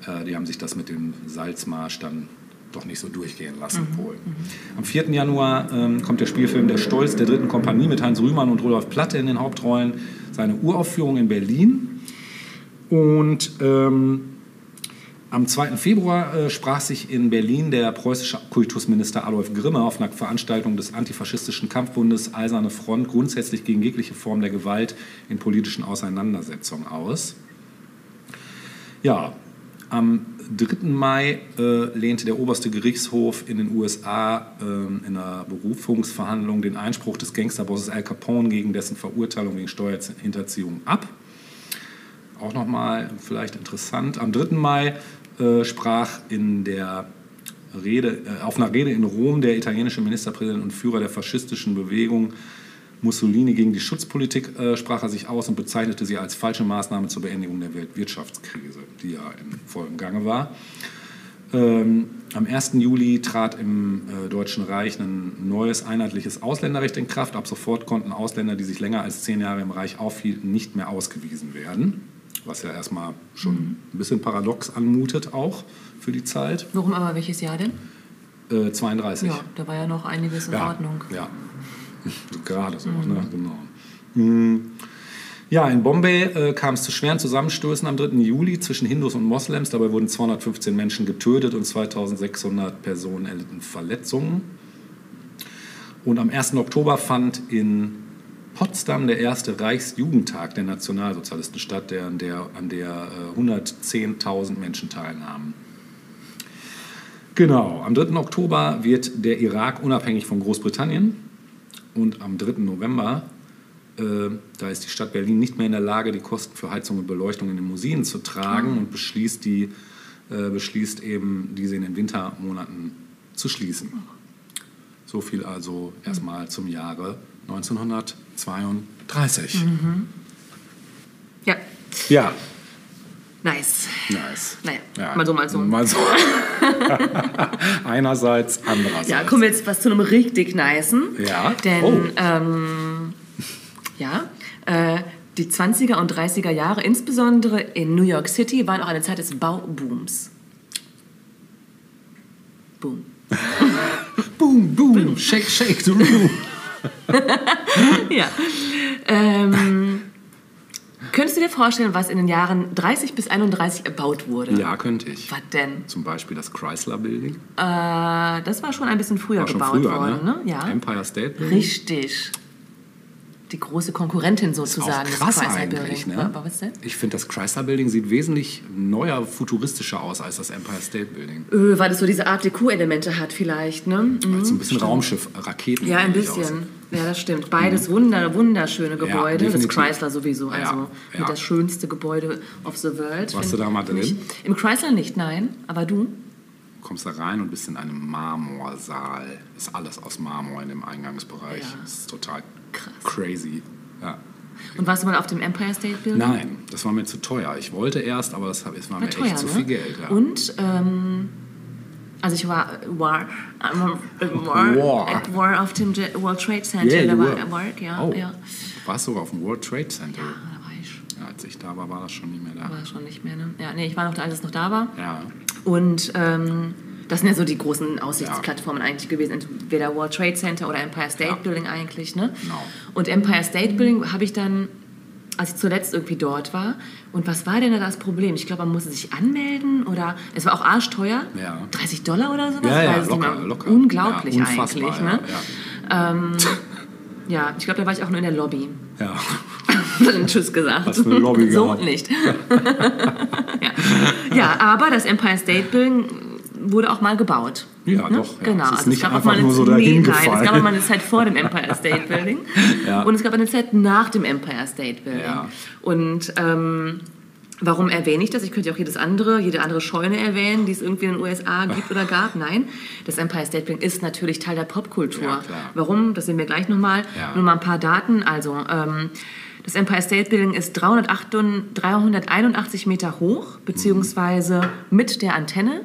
Äh, die haben sich das mit dem Salzmarsch dann doch nicht so durchgehen lassen, Polen. Am 4. Januar ähm, kommt der Spielfilm Der Stolz der dritten Kompanie mit Heinz Rühmann und Rudolf Platte in den Hauptrollen. Seine Uraufführung in Berlin. Und ähm, am 2. Februar äh, sprach sich in Berlin der preußische Kultusminister Adolf Grimme auf einer Veranstaltung des antifaschistischen Kampfbundes Eiserne Front grundsätzlich gegen jegliche Form der Gewalt in politischen Auseinandersetzungen aus. Ja, am 3. Mai äh, lehnte der oberste Gerichtshof in den USA ähm, in einer Berufungsverhandlung den Einspruch des Gangsterbosses Al Capone gegen dessen Verurteilung wegen Steuerhinterziehung ab. Auch nochmal vielleicht interessant. Am 3. Mai äh, sprach in der Rede, äh, auf einer Rede in Rom der italienische Ministerpräsident und Führer der faschistischen Bewegung Mussolini gegen die Schutzpolitik äh, sprach er sich aus und bezeichnete sie als falsche Maßnahme zur Beendigung der Weltwirtschaftskrise, die ja im vollen Gange war. Ähm, am 1. Juli trat im äh, Deutschen Reich ein neues einheitliches Ausländerrecht in Kraft. Ab sofort konnten Ausländer, die sich länger als zehn Jahre im Reich aufhielten, nicht mehr ausgewiesen werden. Was ja erstmal schon ein bisschen paradox anmutet, auch für die Zeit. Warum aber welches Jahr denn? Äh, 32. Ja, da war ja noch einiges in ja, Ordnung. Ja, gerade so, ne? genau. Mm. Ja, in Bombay äh, kam es zu schweren Zusammenstößen am 3. Juli zwischen Hindus und Moslems. Dabei wurden 215 Menschen getötet und 2600 Personen erlitten Verletzungen. Und am 1. Oktober fand in Potsdam der erste Reichsjugendtag der Nationalsozialisten statt, der, an der, an der äh, 110.000 Menschen teilnahmen. Genau, am 3. Oktober wird der Irak unabhängig von Großbritannien und am 3. November, äh, da ist die Stadt Berlin nicht mehr in der Lage, die Kosten für Heizung und Beleuchtung in den Museen zu tragen und beschließt, die, äh, beschließt eben, diese in den Wintermonaten zu schließen. So viel also erstmal zum Jahre 1932. Ja, Ja, nice. nice. Naja, Ja, mal so, mal so. Mal so. Einerseits, andererseits. Ja, kommen wir jetzt was zu einem richtig nicen. Ja. Denn, Oh. ähm, ja, äh, die 20er und 30er Jahre, insbesondere in New York City, waren auch eine Zeit des Baubooms. Boom. Boom, boom, shake, shake the room. ja. Ähm, könntest du dir vorstellen, was in den Jahren 30 bis 31 erbaut wurde? Ja, könnte ich. Was denn? Zum Beispiel das Chrysler Building. Äh, das war schon ein bisschen früher War schon gebaut früher, worden, ne? ne? Ja. Empire State Building. Richtig. Die große Konkurrentin sozusagen Auch krass des Chrysler eigentlich, Building. ne? Aber was denn? Ich finde, das Chrysler Building sieht wesentlich neuer, futuristischer aus als das Empire State Building. Öh, weil das so diese Art Deco-Elemente hat vielleicht, ne? Mhm. Weil es so ein bisschen Raumschiff, Raketen Ja, ein bisschen. aussieht. Ja, das stimmt. Beides wunder, wunderschöne Gebäude. das definitiv. Chrysler sowieso, also Ja, mit ja. das schönste Gebäude of the world. Warst du da mal drin? Im Chrysler nicht, nein. Aber du? Du kommst da rein und bist in einem Marmorsaal. Ist alles aus Marmor in dem Eingangsbereich. Ja. Das ist total Krass. crazy. Ja. Und warst du mal auf dem Empire State Building? Nein, das war mir zu teuer. Ich wollte erst, aber das, hab- es war mir War teuer, echt zu ne? viel Geld. Ja. Und, ähm, also ich war, war, war, War. at war auf dem World Trade Center. Yeah, da war. Work, ja, oh, ja. Du warst sogar auf dem World Trade Center. Da war ich, Ja, als ich da war, war das schon nicht mehr da. war schon nicht mehr, ne? Ja, nee, ich war noch da, als es noch da war. Ja. Und ähm, das sind ja so die großen Aussichtsplattformen eigentlich gewesen. Entweder World Trade Center oder Empire State Ja. Building eigentlich. Ne? Genau. Und Empire State Building habe ich dann als ich zuletzt irgendwie dort war. Und was war denn da das Problem? Ich glaube, man musste sich anmelden oder es war auch arschteuer. Ja. 30 Dollar oder sowas? Ja, ja, locker, locker. Unglaublich Ja, eigentlich. Ne? Ja, Ja, ich glaube, da war ich auch nur in der Lobby. ja. ja. Dann Tschüss gesagt. Hast du eine Lobby so gehabt? nicht. ja. ja, aber das Empire State Building wurde auch mal gebaut. Ja, Ne? doch, ja. Genau. Es ist also nicht gab auch einfach mal eine- nur so nee, dahin Nein, es gefallen. gab auch mal eine Zeit vor dem Empire State Building Ja. und es gab eine Zeit nach dem Empire State Building. Ja. Und ähm, warum erwähne ich das? Ich könnte ja auch jedes andere, jede andere Scheune erwähnen, die es irgendwie in den USA gibt oder gab. Nein, das Empire State Building ist natürlich Teil der Popkultur. Warum? Das sehen wir gleich nochmal. Ja. Nur mal ein paar Daten. Also ähm, das Empire State Building ist 308 381 Meter hoch, beziehungsweise mit der Antenne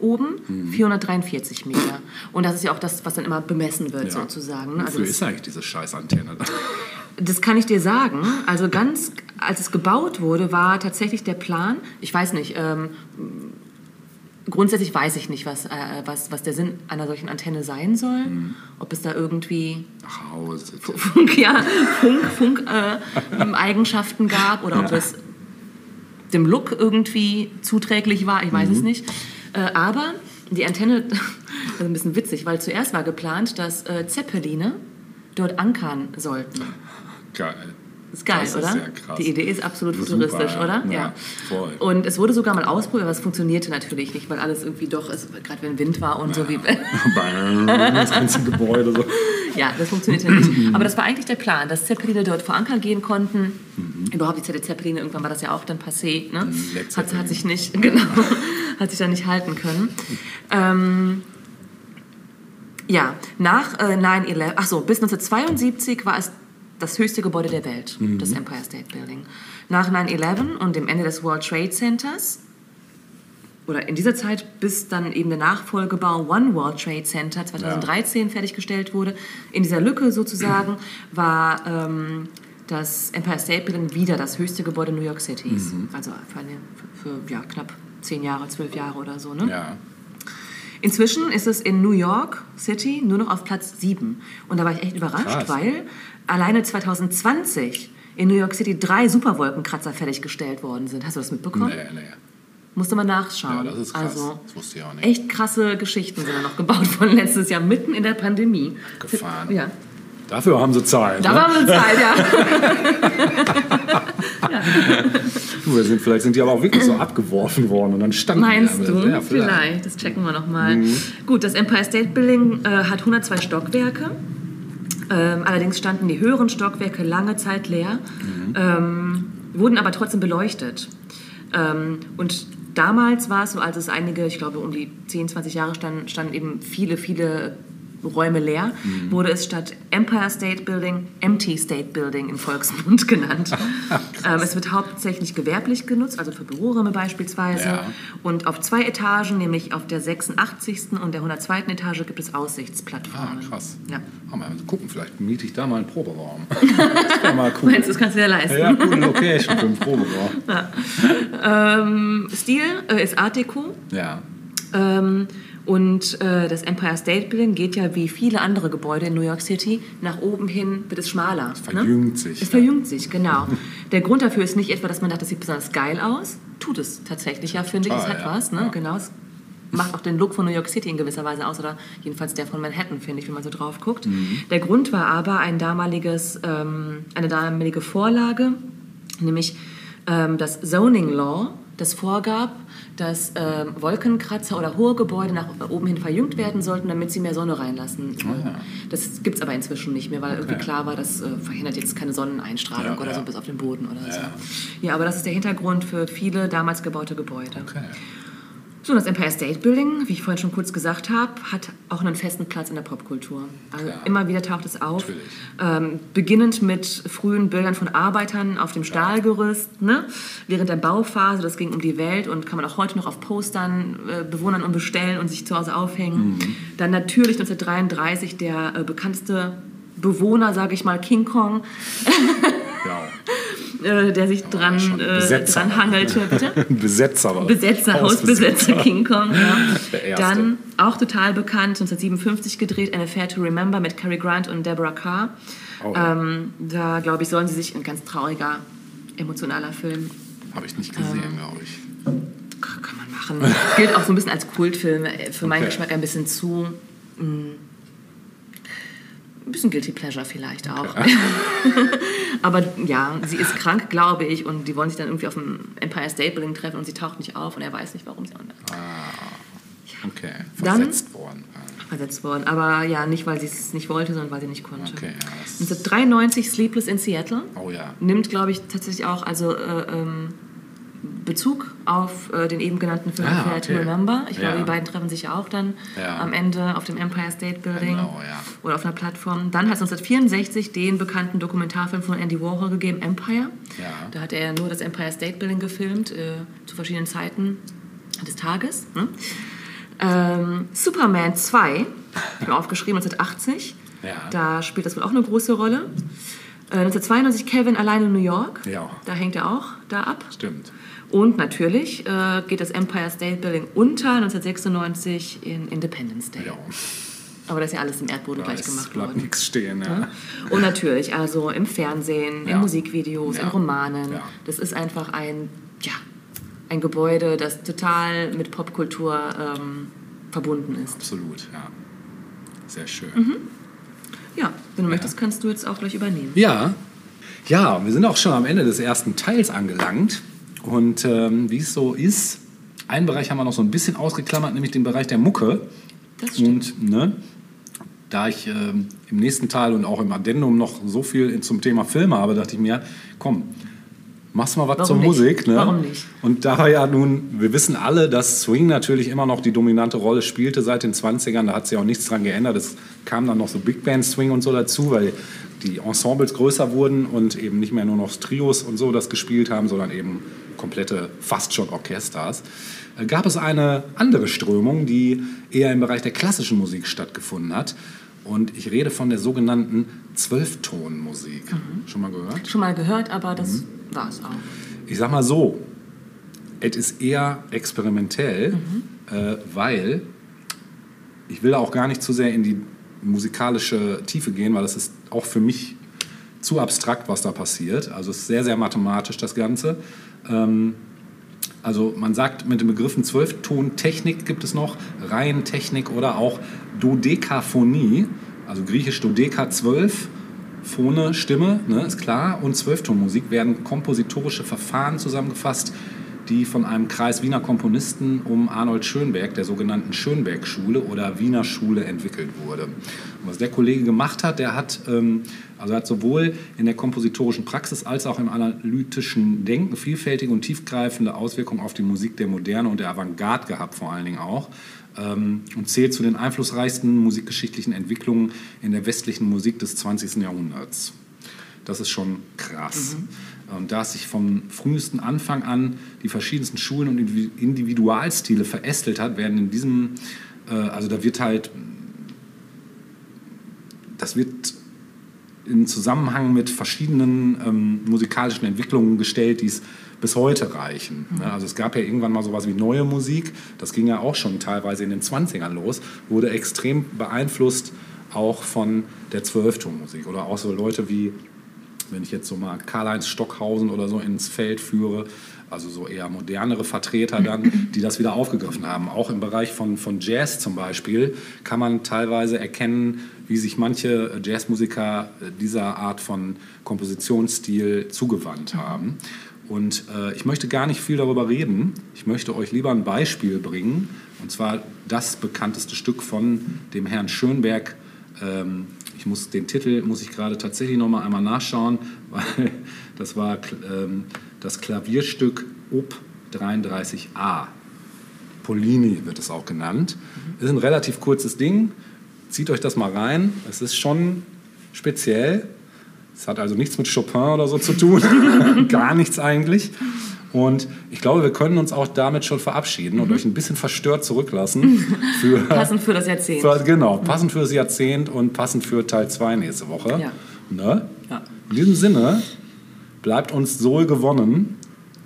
oben Mhm. 443 Meter. Und das ist ja auch das, was dann immer bemessen wird, Ja. sozusagen. Also Wofür das, ist eigentlich diese scheiß Antenne? das kann ich dir sagen. Also ganz, als es gebaut wurde, war tatsächlich der Plan, ich weiß nicht, ähm, grundsätzlich weiß ich nicht, was, äh, was, was der Sinn einer solchen Antenne sein soll. Mhm. Ob es da irgendwie Nach Hause. Funk, ja, Funk, Funk äh, Eigenschaften gab oder ob Ja. es dem Look irgendwie zuträglich war, ich weiß Mhm. es nicht. Äh, aber die Antenne, ist ein bisschen witzig, weil zuerst war geplant, dass äh, Zeppeline dort ankern sollten. Geil. Ist geil, Das ist oder? sehr krass. Die Idee ist absolut Super, futuristisch, ja. oder? Ja, voll. Und es wurde sogar mal ausprobiert, aber es funktionierte natürlich nicht, weil alles irgendwie doch, es- gerade wenn Wind war und so wie. Das ganze Gebäude so. Ja, das funktionierte nicht. Aber das war eigentlich der Plan, dass Zeppeline dort vor Anker gehen konnten. Überhaupt die Zeppeline, irgendwann war das ja auch dann passé. Ne? Hat, hat sich nicht, genau, hat sich dann nicht halten können. Ähm, ja, nach äh, 9-11, ach so, bis 1972 war es das höchste Gebäude der Welt, das Empire State Building. Nach 9-11 und dem Ende des World Trade Centers oder in dieser Zeit, bis dann eben der Nachfolgebau One World Trade Center 2013 fertiggestellt wurde. In dieser Lücke sozusagen war ähm, das Empire State Building wieder das höchste Gebäude New York Cities. Also für, eine, für, für ja, knapp zehn Jahre, zwölf Jahre oder so. Ne? Ja. Inzwischen ist es in New York City nur noch auf Platz 7. Und da war ich echt überrascht, Krass. weil alleine 2020 in New York City drei Superwolkenkratzer fertiggestellt worden sind. Hast du das mitbekommen? Nee, nee. Musste man nachschauen. Ja, das ist krass. Also Das wusste ich auch nicht. echt krasse Geschichten sind da noch gebaut worden letztes Jahr, mitten in der Pandemie. Abgefahren. Ja, Dafür haben sie Zeit. da ne? war wir Zeit, ja. Du, wir sind, vielleicht sind die aber auch wirklich so abgeworfen worden und dann standen Meinst die du? da. Ja, vielleicht. das checken wir nochmal. Mhm. Gut, das Empire State Building äh, hat 102 Stockwerke. Ähm, allerdings standen die höheren Stockwerke lange Zeit leer, Mhm. ähm, wurden aber trotzdem beleuchtet. Ähm, und damals war es so, als es einige, ich glaube um die 10, 20 Jahre standen, standen eben viele, viele Räume leer, Mhm. wurde es statt Empire State Building Empty State Building im Volksmund genannt. ähm, es wird hauptsächlich gewerblich genutzt, also für Büroräume beispielsweise. Ja. Und auf zwei Etagen, nämlich auf der 86. und der 102. Etage, gibt es Aussichtsplattformen. Ah, krass. Ja. Oh, mal gucken, vielleicht miete ich da mal einen Proberaum. Das mal cool. Meinst du, das kannst du dir leisten? Ja, coole Location für einen Proberaum. Ähm, Stil äh, ist Art Deco. Ja. Ähm, und äh, das Empire State Building geht ja wie viele andere Gebäude in New York City nach oben hin wird es schmaler. Es verjüngt sich, Es ja. verjüngt sich, genau. Der Grund dafür ist nicht etwa, dass man dachte, das sieht besonders geil aus. Tut es tatsächlich, ja, finde ich. Es hat ja. was, ne? Ja. Genau. Es macht auch den Look von New York City in gewisser Weise aus, oder jedenfalls der von Manhattan, finde ich, wenn man so drauf guckt. Mhm. Der Grund war aber ein damaliges, ähm, eine damalige Vorlage, nämlich ähm, das Zoning Law, das vorgab, dass ähm, Wolkenkratzer oder hohe Gebäude nach oben hin verjüngt werden sollten, damit sie mehr Sonne reinlassen. ja. Das gibt es aber inzwischen nicht mehr, weil irgendwie klar war, das äh, verhindert jetzt keine Sonneneinstrahlung Ja, oder ja. so bis auf den Boden oder so. Ja. Ja, aber das ist der Hintergrund für viele damals gebaute Gebäude. Okay. So, das Empire State Building, wie ich vorhin schon kurz gesagt habe, hat auch einen festen Platz in der Popkultur. Also Klar. immer wieder taucht es auf. Ähm, beginnend mit frühen Bildern von Arbeitern auf dem Stahlgerüst, ne? während der Bauphase, das ging um die Welt und kann man auch heute noch auf Postern äh, bewundern und bestellen und sich zu Hause aufhängen. Mhm. Dann natürlich 1933 der äh, bekannteste Bewohner, sage ich mal, King Kong, Ja. äh, der sich dran, äh, dran hangelte. Bitte? Besetzer. war. Besetzer, Hausbesetzer King Kong. Ja. Dann auch total bekannt, 1957 gedreht, An Affair to Remember mit Cary Grant und Deborah Carr. Oh, ja. ähm, da, glaube ich, sollen sie sich, ein ganz trauriger emotionaler Film. Habe ich nicht gesehen, glaube ich. Kann man machen. Gilt auch so ein bisschen als Kultfilm. äh, Für meinen Okay. Geschmack ein bisschen zu. mm, Ein bisschen Guilty Pleasure vielleicht auch. Aber ja, sie ist krank, glaube ich, und die wollen sich dann irgendwie auf dem Empire State Building treffen und sie taucht nicht auf und er weiß nicht, warum sie auch Okay, Dann- versetzt worden. versetzt worden. Aber ja, nicht, weil sie es nicht wollte, sondern weil sie nicht konnte. Okay, ja, das, 1993 Sleepless in Seattle. oh ja. Nimmt, glaube ich, tatsächlich auch also, äh, ähm, Bezug auf äh, den eben genannten Film Ah, Fair to okay. Remember. Ich Ja. glaube, die beiden treffen sich ja auch dann Ja. am Ende auf dem Empire State Building Genau, ja. oder auf einer Plattform. Dann hat es 1964 den bekannten Dokumentarfilm von Andy Warhol gegeben, Empire. Ja. Da hat er nur das Empire State Building gefilmt, äh, zu verschiedenen Zeiten des Tages. Ne? Ähm, Superman 2, ich mir aufgeschrieben, 1980. Ja. Da spielt das wohl auch eine große Rolle. Äh, 1992 Kevin allein in New York. Ja. Da hängt er auch da ab. Stimmt. Und natürlich äh, geht das Empire State Building unter 1996 in Independence Day. Ja. Aber das ist ja alles im Erdboden Da gleich gemacht worden. nichts stehen. Ja. Und natürlich, also im Fernsehen, Ja. in Musikvideos, Ja. in Romanen. Das ist einfach ein, ja, ein Gebäude, das total mit Popkultur ähm, verbunden ist. Absolut, ja. Sehr schön. Mhm. Ja, wenn du möchtest, kannst du jetzt auch gleich übernehmen. Ja, ja, wir sind auch schon am Ende des ersten Teils angelangt. Und ähm, wie es so ist, einen Bereich haben wir noch so ein bisschen ausgeklammert, nämlich den Bereich der Mucke. Das stimmt. Und ne, da ich ähm, im nächsten Teil und auch im Addendum noch so viel zum Thema Filme habe, dachte ich mir, komm, machst mal was Warum zur nicht? Musik. Ne? Warum nicht? Und da ja nun, wir wissen alle, dass Swing natürlich immer noch die dominante Rolle spielte seit den 20ern, da hat sich auch nichts dran geändert. Es kam dann noch so Big Band Swing und so dazu, weil die Ensembles größer wurden und eben nicht mehr nur noch Trios und so das gespielt haben, sondern eben komplette, fast schon Orchesters. Äh, Gab es eine andere Strömung, die eher im Bereich der klassischen Musik stattgefunden hat. Und ich rede von der sogenannten Zwölftonmusik. Schon mal gehört? Schon mal gehört, aber das Mhm. war es auch. Ich sag mal so, es ist eher experimentell, äh, weil ich will auch gar nicht zu sehr in die musikalische Tiefe gehen, weil das ist auch für mich zu abstrakt, was da passiert. Also es ist sehr, sehr mathematisch das Ganze. Ähm, also man sagt mit den Begriffen Zwölftontechnik gibt es noch, Reihentechnik oder auch Dodekaphonie, also griechisch Dodeka 12, Phone, Stimme, ne, ist klar, und Zwölftonmusik werden kompositorische Verfahren zusammengefasst, die von einem Kreis Wiener Komponisten um Arnold Schönberg, der sogenannten Schönberg-Schule oder Wiener Schule, entwickelt wurde. Und was der Kollege gemacht hat, der hat, ähm, also hat sowohl in der kompositorischen Praxis als auch im analytischen Denken vielfältige und tiefgreifende Auswirkungen auf die Musik der Moderne und der Avantgarde gehabt, vor allen Dingen auch. Ähm, und zählt zu den einflussreichsten musikgeschichtlichen Entwicklungen in der westlichen Musik des 20. Jahrhunderts. Das ist schon krass. Und da es sich vom frühesten Anfang an die verschiedensten Schulen und Individu- Individualstile verästelt hat, werden in diesem, äh, also da wird halt, das wird in Zusammenhang mit verschiedenen ähm, musikalischen Entwicklungen gestellt, die es bis heute reichen. Ne? Also es gab ja irgendwann mal sowas wie neue Musik, das ging ja auch schon teilweise in den 20ern los, wurde extrem beeinflusst auch von der Zwölftonmusik oder auch so Leute wie wenn ich jetzt so mal Karl-Heinz Stockhausen oder so ins Feld führe, also so eher modernere Vertreter dann, die das wieder aufgegriffen haben. Auch im Bereich von, von Jazz zum Beispiel kann man teilweise erkennen, wie sich manche Jazzmusiker dieser Art von Kompositionsstil zugewandt haben. Und äh, ich möchte gar nicht viel darüber reden. Ich möchte euch lieber ein Beispiel bringen. Und zwar das bekannteste Stück von dem Herrn Schönberg. Ähm, ich muss den Titel muss ich gerade tatsächlich noch mal einmal nachschauen, weil das war ähm, das Klavierstück Op 33a. Polini wird es auch genannt. Ist ein relativ kurzes Ding. Zieht euch das mal rein. Es ist schon speziell. Es hat also nichts mit Chopin oder so zu tun. Gar nichts eigentlich. Und ich glaube, wir können uns auch damit schon verabschieden und euch ein bisschen verstört zurücklassen. Für, Passend für das Jahrzehnt. für, genau, passend für das Jahrzehnt und passend für Teil 2 nächste Woche. Ja. Ne? Ja. In diesem Sinne, bleibt uns Soul gewonnen.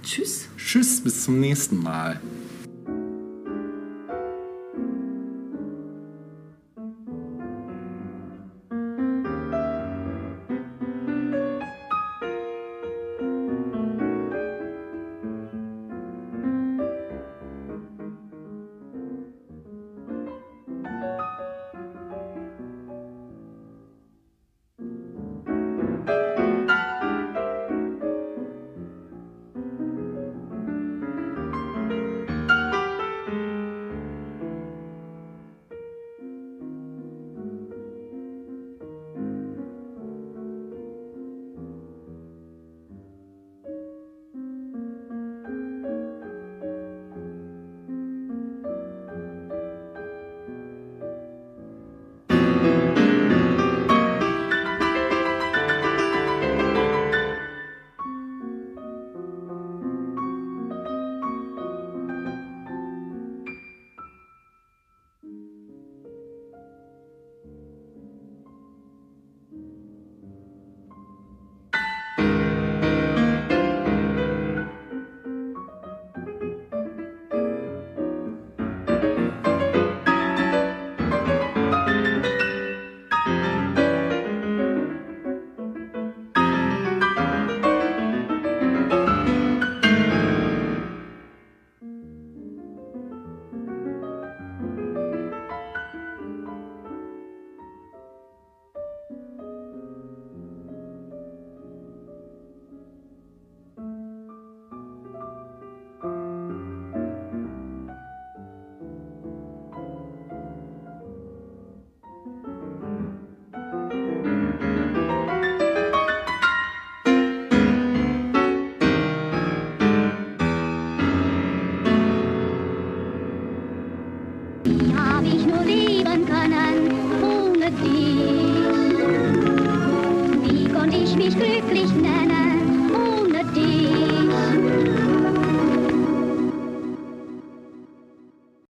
Tschüss. Tschüss, bis zum nächsten Mal.